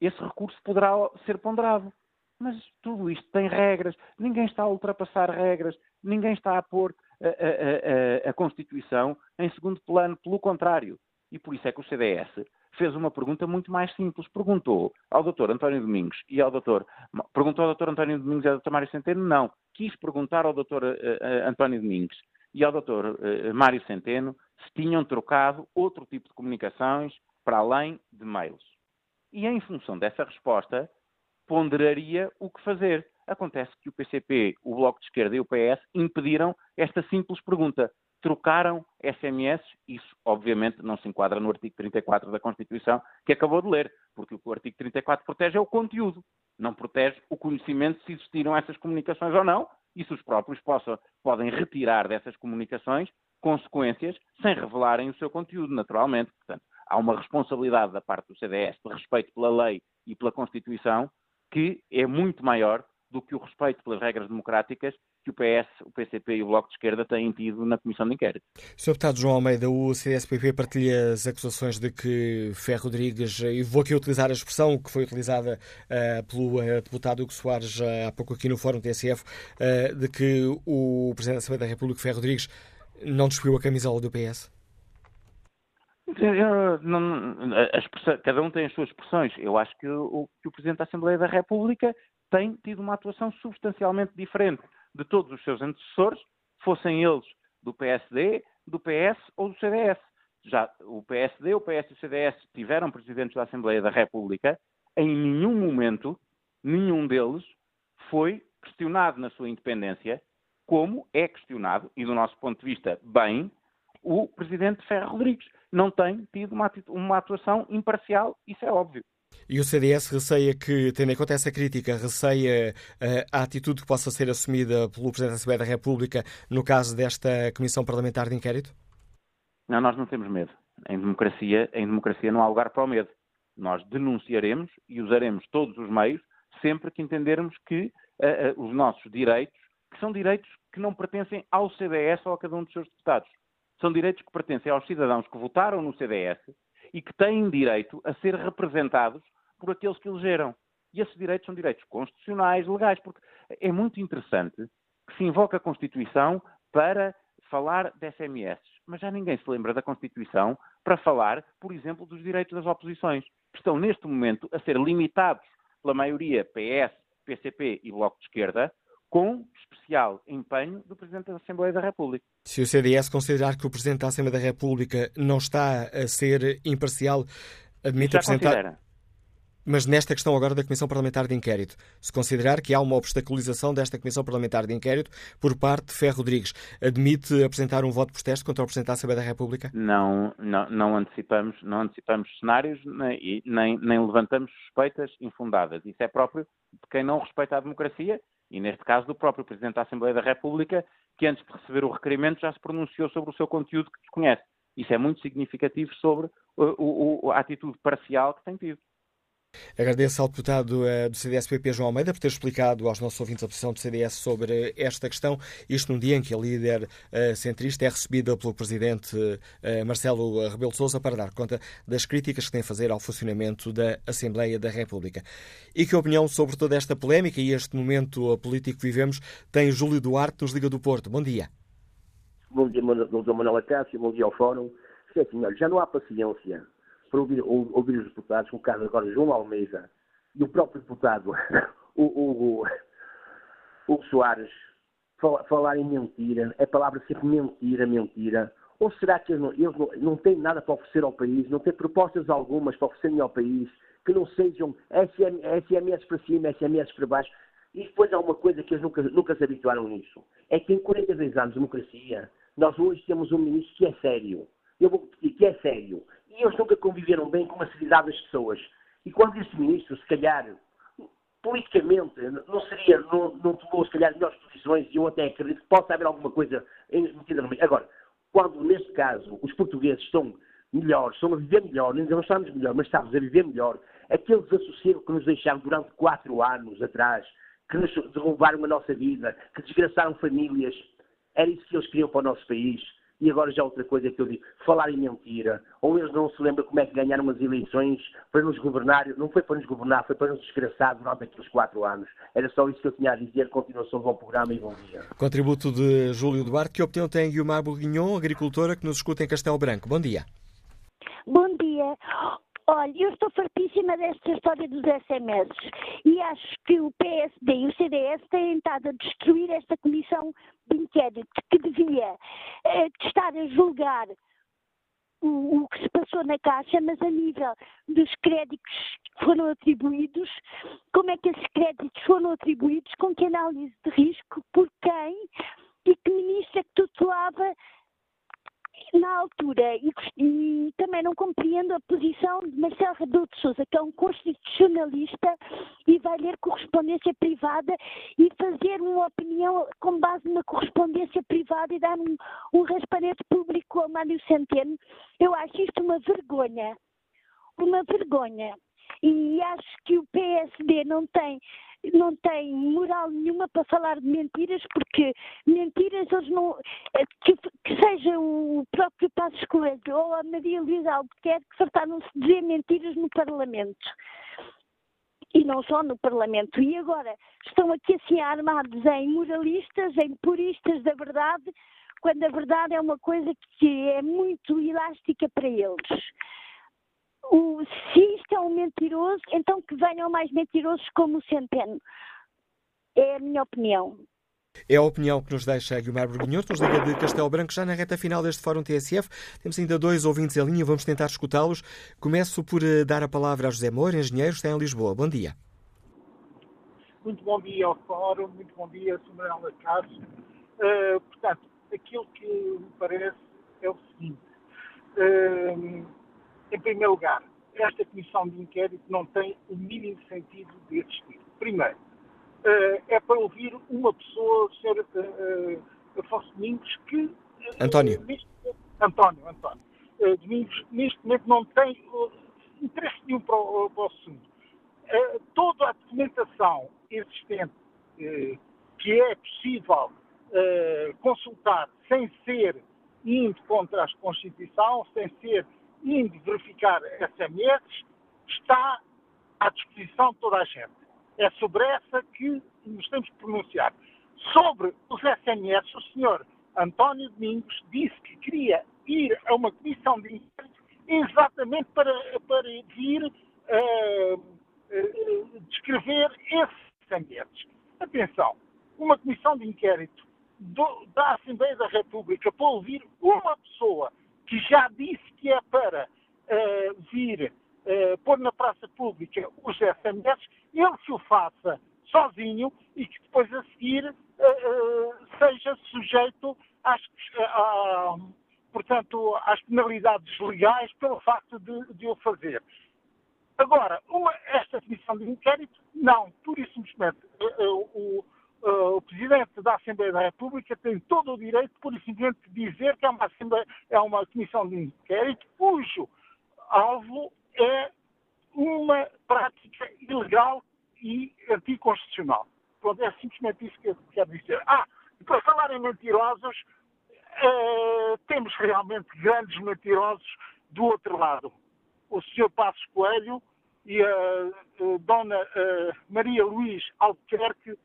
esse recurso poderá ser ponderado. Mas tudo isto tem regras, ninguém está a ultrapassar regras, ninguém está a pôr a, a, a, a Constituição em segundo plano, pelo contrário. E por isso é que o CDS fez uma pergunta muito mais simples. Perguntou ao Dr. António Domingos e ao Dr. Perguntou ao Dr. António Domingos e ao Dr. Mário Centeno? Não. Quis perguntar ao Dr. Eh, eh, António Domingos e ao Dr. Eh, Mário Centeno se tinham trocado outro tipo de comunicações para além de mails. E em função dessa resposta, ponderaria o que fazer. Acontece que o PCP, o Bloco de Esquerda e o PS impediram esta simples pergunta. Trocaram SMS, isso obviamente não se enquadra no artigo 34 da Constituição que acabou de ler, porque o que o artigo 34 protege é o conteúdo, não protege o conhecimento se existiram essas comunicações ou não, e se os próprios possam, podem retirar dessas comunicações consequências sem revelarem o seu conteúdo, naturalmente. Portanto, há uma responsabilidade da parte do CDS de respeito pela lei e pela Constituição que é muito maior do que o respeito pelas regras democráticas que o PS, o PCP e o Bloco de Esquerda têm tido na Comissão de Inquérito. Sr. Deputado João Almeida, o CSPP partilha as acusações de que Ferro Rodrigues, e vou aqui utilizar a expressão que foi utilizada uh, pelo uh, deputado Hugo Soares uh, há pouco aqui no Fórum TSF, de que o Presidente da Assembleia da República, Ferro Rodrigues, não despiu a camisola do PS? Eu, não, cada um tem as suas expressões. Eu acho que o, que o Presidente da Assembleia da República tem tido uma atuação substancialmente diferente de todos os seus antecessores, fossem eles do PSD, do PS ou do CDS. Já o PSD, o PS e o CDS tiveram presidentes da Assembleia da República, em nenhum momento, nenhum deles foi questionado na sua independência, como é questionado, e do nosso ponto de vista, bem, o Presidente Ferro Rodrigues não tem tido uma, uma atuação imparcial, isso é óbvio. E o CDS receia que, tendo em conta essa crítica, receia uh, a atitude que possa ser assumida pelo Presidente da Assembleia da República no caso desta Comissão Parlamentar de Inquérito? Não, nós não temos medo. Em democracia, em democracia não há lugar para o medo. Nós denunciaremos e usaremos todos os meios sempre que entendermos que uh, uh, os nossos direitos, que são direitos que não pertencem ao CDS ou a cada um dos seus deputados, são direitos que pertencem aos cidadãos que votaram no CDS e que têm direito a ser representados por aqueles que elegeram. E esses direitos são direitos constitucionais, legais, porque é muito interessante que se invoque a Constituição para falar de SMS, mas já ninguém se lembra da Constituição para falar, por exemplo, dos direitos das oposições, que estão neste momento a ser limitados pela maioria PS, PCP e Bloco de Esquerda, com empenho do Presidente da Assembleia da República. Se o CDS considerar que o Presidente da Assembleia da República não está a ser imparcial, admite Já apresentar. Considera. Mas nesta questão agora da Comissão Parlamentar de Inquérito, se considerar que há uma obstaculização desta Comissão Parlamentar de Inquérito por parte de Ferro Rodrigues, admite apresentar um voto de protesto contra o Presidente da Assembleia da República? Não, não, não antecipamos, não antecipamos cenários nem, nem, nem levantamos suspeitas infundadas. Isso é próprio de quem não respeita a democracia e neste caso do próprio Presidente da Assembleia da República, que antes de receber o requerimento já se pronunciou sobre o seu conteúdo que desconhece. Isso é muito significativo sobre o, o, a atitude parcial que tem tido. Agradeço ao deputado uh, do CDS-PP, João Almeida, por ter explicado aos nossos ouvintes a posição do CDS sobre esta questão. Isto num dia em que a líder uh, centrista é recebida pelo presidente uh, Marcelo Rebelo Sousa para dar conta das críticas que tem a fazer ao funcionamento da Assembleia da República. E que opinião sobre toda esta polémica e este momento político que vivemos tem Júlio Duarte, nos Liga do Porto. Bom dia. Bom dia. Manuel Acácio, bom dia ao Fórum. Sim, senhor, já não há paciência para ouvir, ouvir os deputados, como o caso agora João Almeida e o próprio deputado, o, o, o, Soares, falar em mentira, é palavra sempre mentira, mentira. Ou será que eles, não, eles não, têm nada para oferecer ao país, não têm propostas algumas para oferecerem ao país, que não sejam SM, SMS para cima, SMS para baixo? E depois há uma coisa que eles nunca, nunca se habituaram nisso. É que em 42 anos de democracia, nós hoje temos um ministro que é sério. Eu vou repetir, que é sério. E eles nunca conviveram bem com a seriedade das pessoas. E quando este ministro, se calhar, politicamente, não seria, não, não tomou, se calhar, melhores posições, e eu até acredito que possa haver alguma coisa metida no meio. Agora, quando, neste caso, os portugueses estão melhores, estão a viver melhor, ainda não estamos melhor, mas estamos a viver melhor, aquele desassossego que nos deixaram durante quatro anos atrás, que nos derrubaram a nossa vida, que desgraçaram famílias, era isso que eles queriam para o nosso país. E agora já outra coisa que eu digo, falar em mentira. Ou eles não se lembram como é que ganharam as eleições para nos governar. Não foi para nos governar, foi para nos desgraçar durante aqueles quatro anos. Era só isso que eu tinha a dizer. Continuação do bom programa e bom dia. Contributo de Júlio Duarte. Que opinião tem Guilmar Bourguignon, agricultora que nos escuta em Castelo Branco? Bom dia. Bom dia. Olha, eu estou fartíssima desta história dos SMS e acho que o PSD e o CDS têm estado a destruir esta comissão de inquérito que devia eh, estar a julgar o, o, que se passou na Caixa, mas a nível dos créditos que foram atribuídos, como é que esses créditos foram atribuídos, com que análise de risco, por quem e que ministra que tutelava na altura, e, e, também não compreendo a posição de Marcelo Rebelo de Sousa, que é um constitucionalista e vai ler correspondência privada e fazer uma opinião com base na correspondência privada e dar um, um público ao Mário Centeno. Eu acho isto uma vergonha. Uma vergonha. E acho que o PSD não tem não tem moral nenhuma para falar de mentiras, porque mentiras eles não. Eh, que, que seja o próprio Passos Coelho ou a Maria Luísa Albuquerque que fartaram-se de dizer mentiras no Parlamento. E não só no Parlamento. E agora estão aqui assim armados em moralistas, em puristas da verdade, quando a verdade é uma coisa que é muito elástica para eles o, se isto é um mentiroso, então que venham mais mentirosos como o Centeno. É a minha opinião. É a opinião que nos deixa Guilherme Borguinhor, que nos liga de Castelo Branco, já na reta final deste Fórum TSF. Temos ainda dois ouvintes em linha, vamos tentar escutá-los. Começo por eh, dar a palavra a José Moura, engenheiro, está em Lisboa. Bom dia. Muito bom dia ao Fórum, muito bom dia, Sr. Manuel Cássio. Uh, portanto, aquilo que me parece é o seguinte. Uh, em primeiro lugar, esta comissão de inquérito não tem o mínimo sentido de existir. Primeiro, uh, é para ouvir uma pessoa, o Sr. Uh, Afonso Domingos, que. Uh, António. Neste, António, António. Domingos, neste momento, não tem interesse nenhum para o, para o assunto. toda a documentação existente que é possível consultar sem ser indo contra a Constituição, sem ser indo verificar SMS, está à disposição de toda a gente. É sobre essa que nos temos que pronunciar. Sobre os SMS, o senhor António Domingos disse que queria ir a uma comissão de inquérito exatamente para, para vir uh, uh, descrever esses SMS. Atenção, uma comissão de inquérito do, da Assembleia da República para ouvir uma pessoa que já disse que é para uh, vir uh, pôr na praça pública os SMS, ele que o faça sozinho e que depois a seguir uh, seja sujeito às, portanto, às penalidades legais pelo facto de, de o fazer. Agora, uma, esta comissão de inquérito, não, pura e simplesmente, o, uh, o Presidente da Assembleia da República tem todo o direito, por simplesmente, de dizer que é uma, é uma comissão de inquérito cujo alvo é uma prática ilegal e anticonstitucional. Pronto, é simplesmente isso que eu quero dizer. Ah, para falar em mentirosos, uh, temos realmente grandes mentirosos do outro lado. O Sr. Passos Coelho e a, a Dona uh, Maria Luís Albuquerque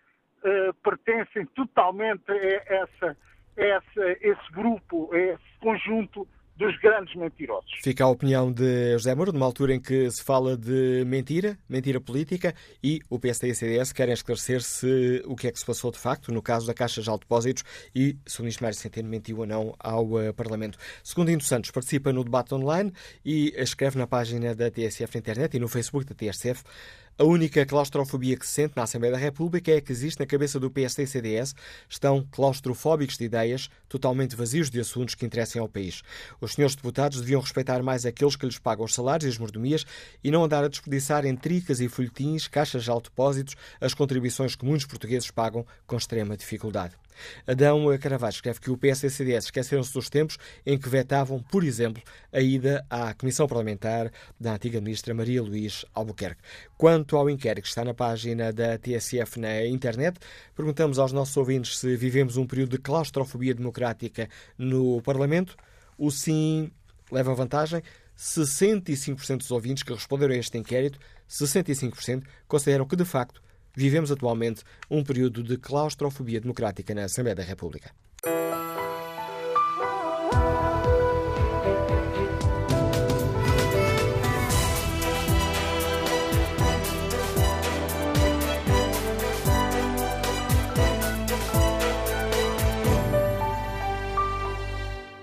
uh, pertencem totalmente a essa, essa, esse grupo, a esse conjunto dos grandes mentirosos. Fica a opinião de José Moura, numa altura em que se fala de mentira, mentira política, e o PSD e a CDS querem esclarecer se o que é que se passou de facto no caso da Caixa de Depósitos e se o Ministro Mário Centeno mentiu ou não ao uh, Parlamento. Segundo Indo Santos, participa no debate online e escreve na página da TSF na internet e no Facebook da TSF a única claustrofobia que se sente na Assembleia da República é a que existe na cabeça do PSD e CDS. Estão claustrofóbicos de ideias, totalmente vazios de assuntos que interessem ao país. Os senhores deputados deviam respeitar mais aqueles que lhes pagam os salários e as mordomias e não andar a desperdiçar em tricas e folhetins, caixas de autodepósitos, as contribuições que muitos portugueses pagam com extrema dificuldade. Adão Caravaggio escreve que o PS e o CDS esqueceram-se dos tempos em que vetavam, por exemplo, a ida à Comissão Parlamentar da antiga ministra Maria Luís Albuquerque. Quanto ao inquérito que está na página da TSF na internet, perguntamos aos nossos ouvintes se vivemos um período de claustrofobia democrática no Parlamento. O sim leva vantagem. 65% dos ouvintes que responderam a este inquérito, 65%, consideram que, de facto, vivemos atualmente um período de claustrofobia democrática na Assembleia da República.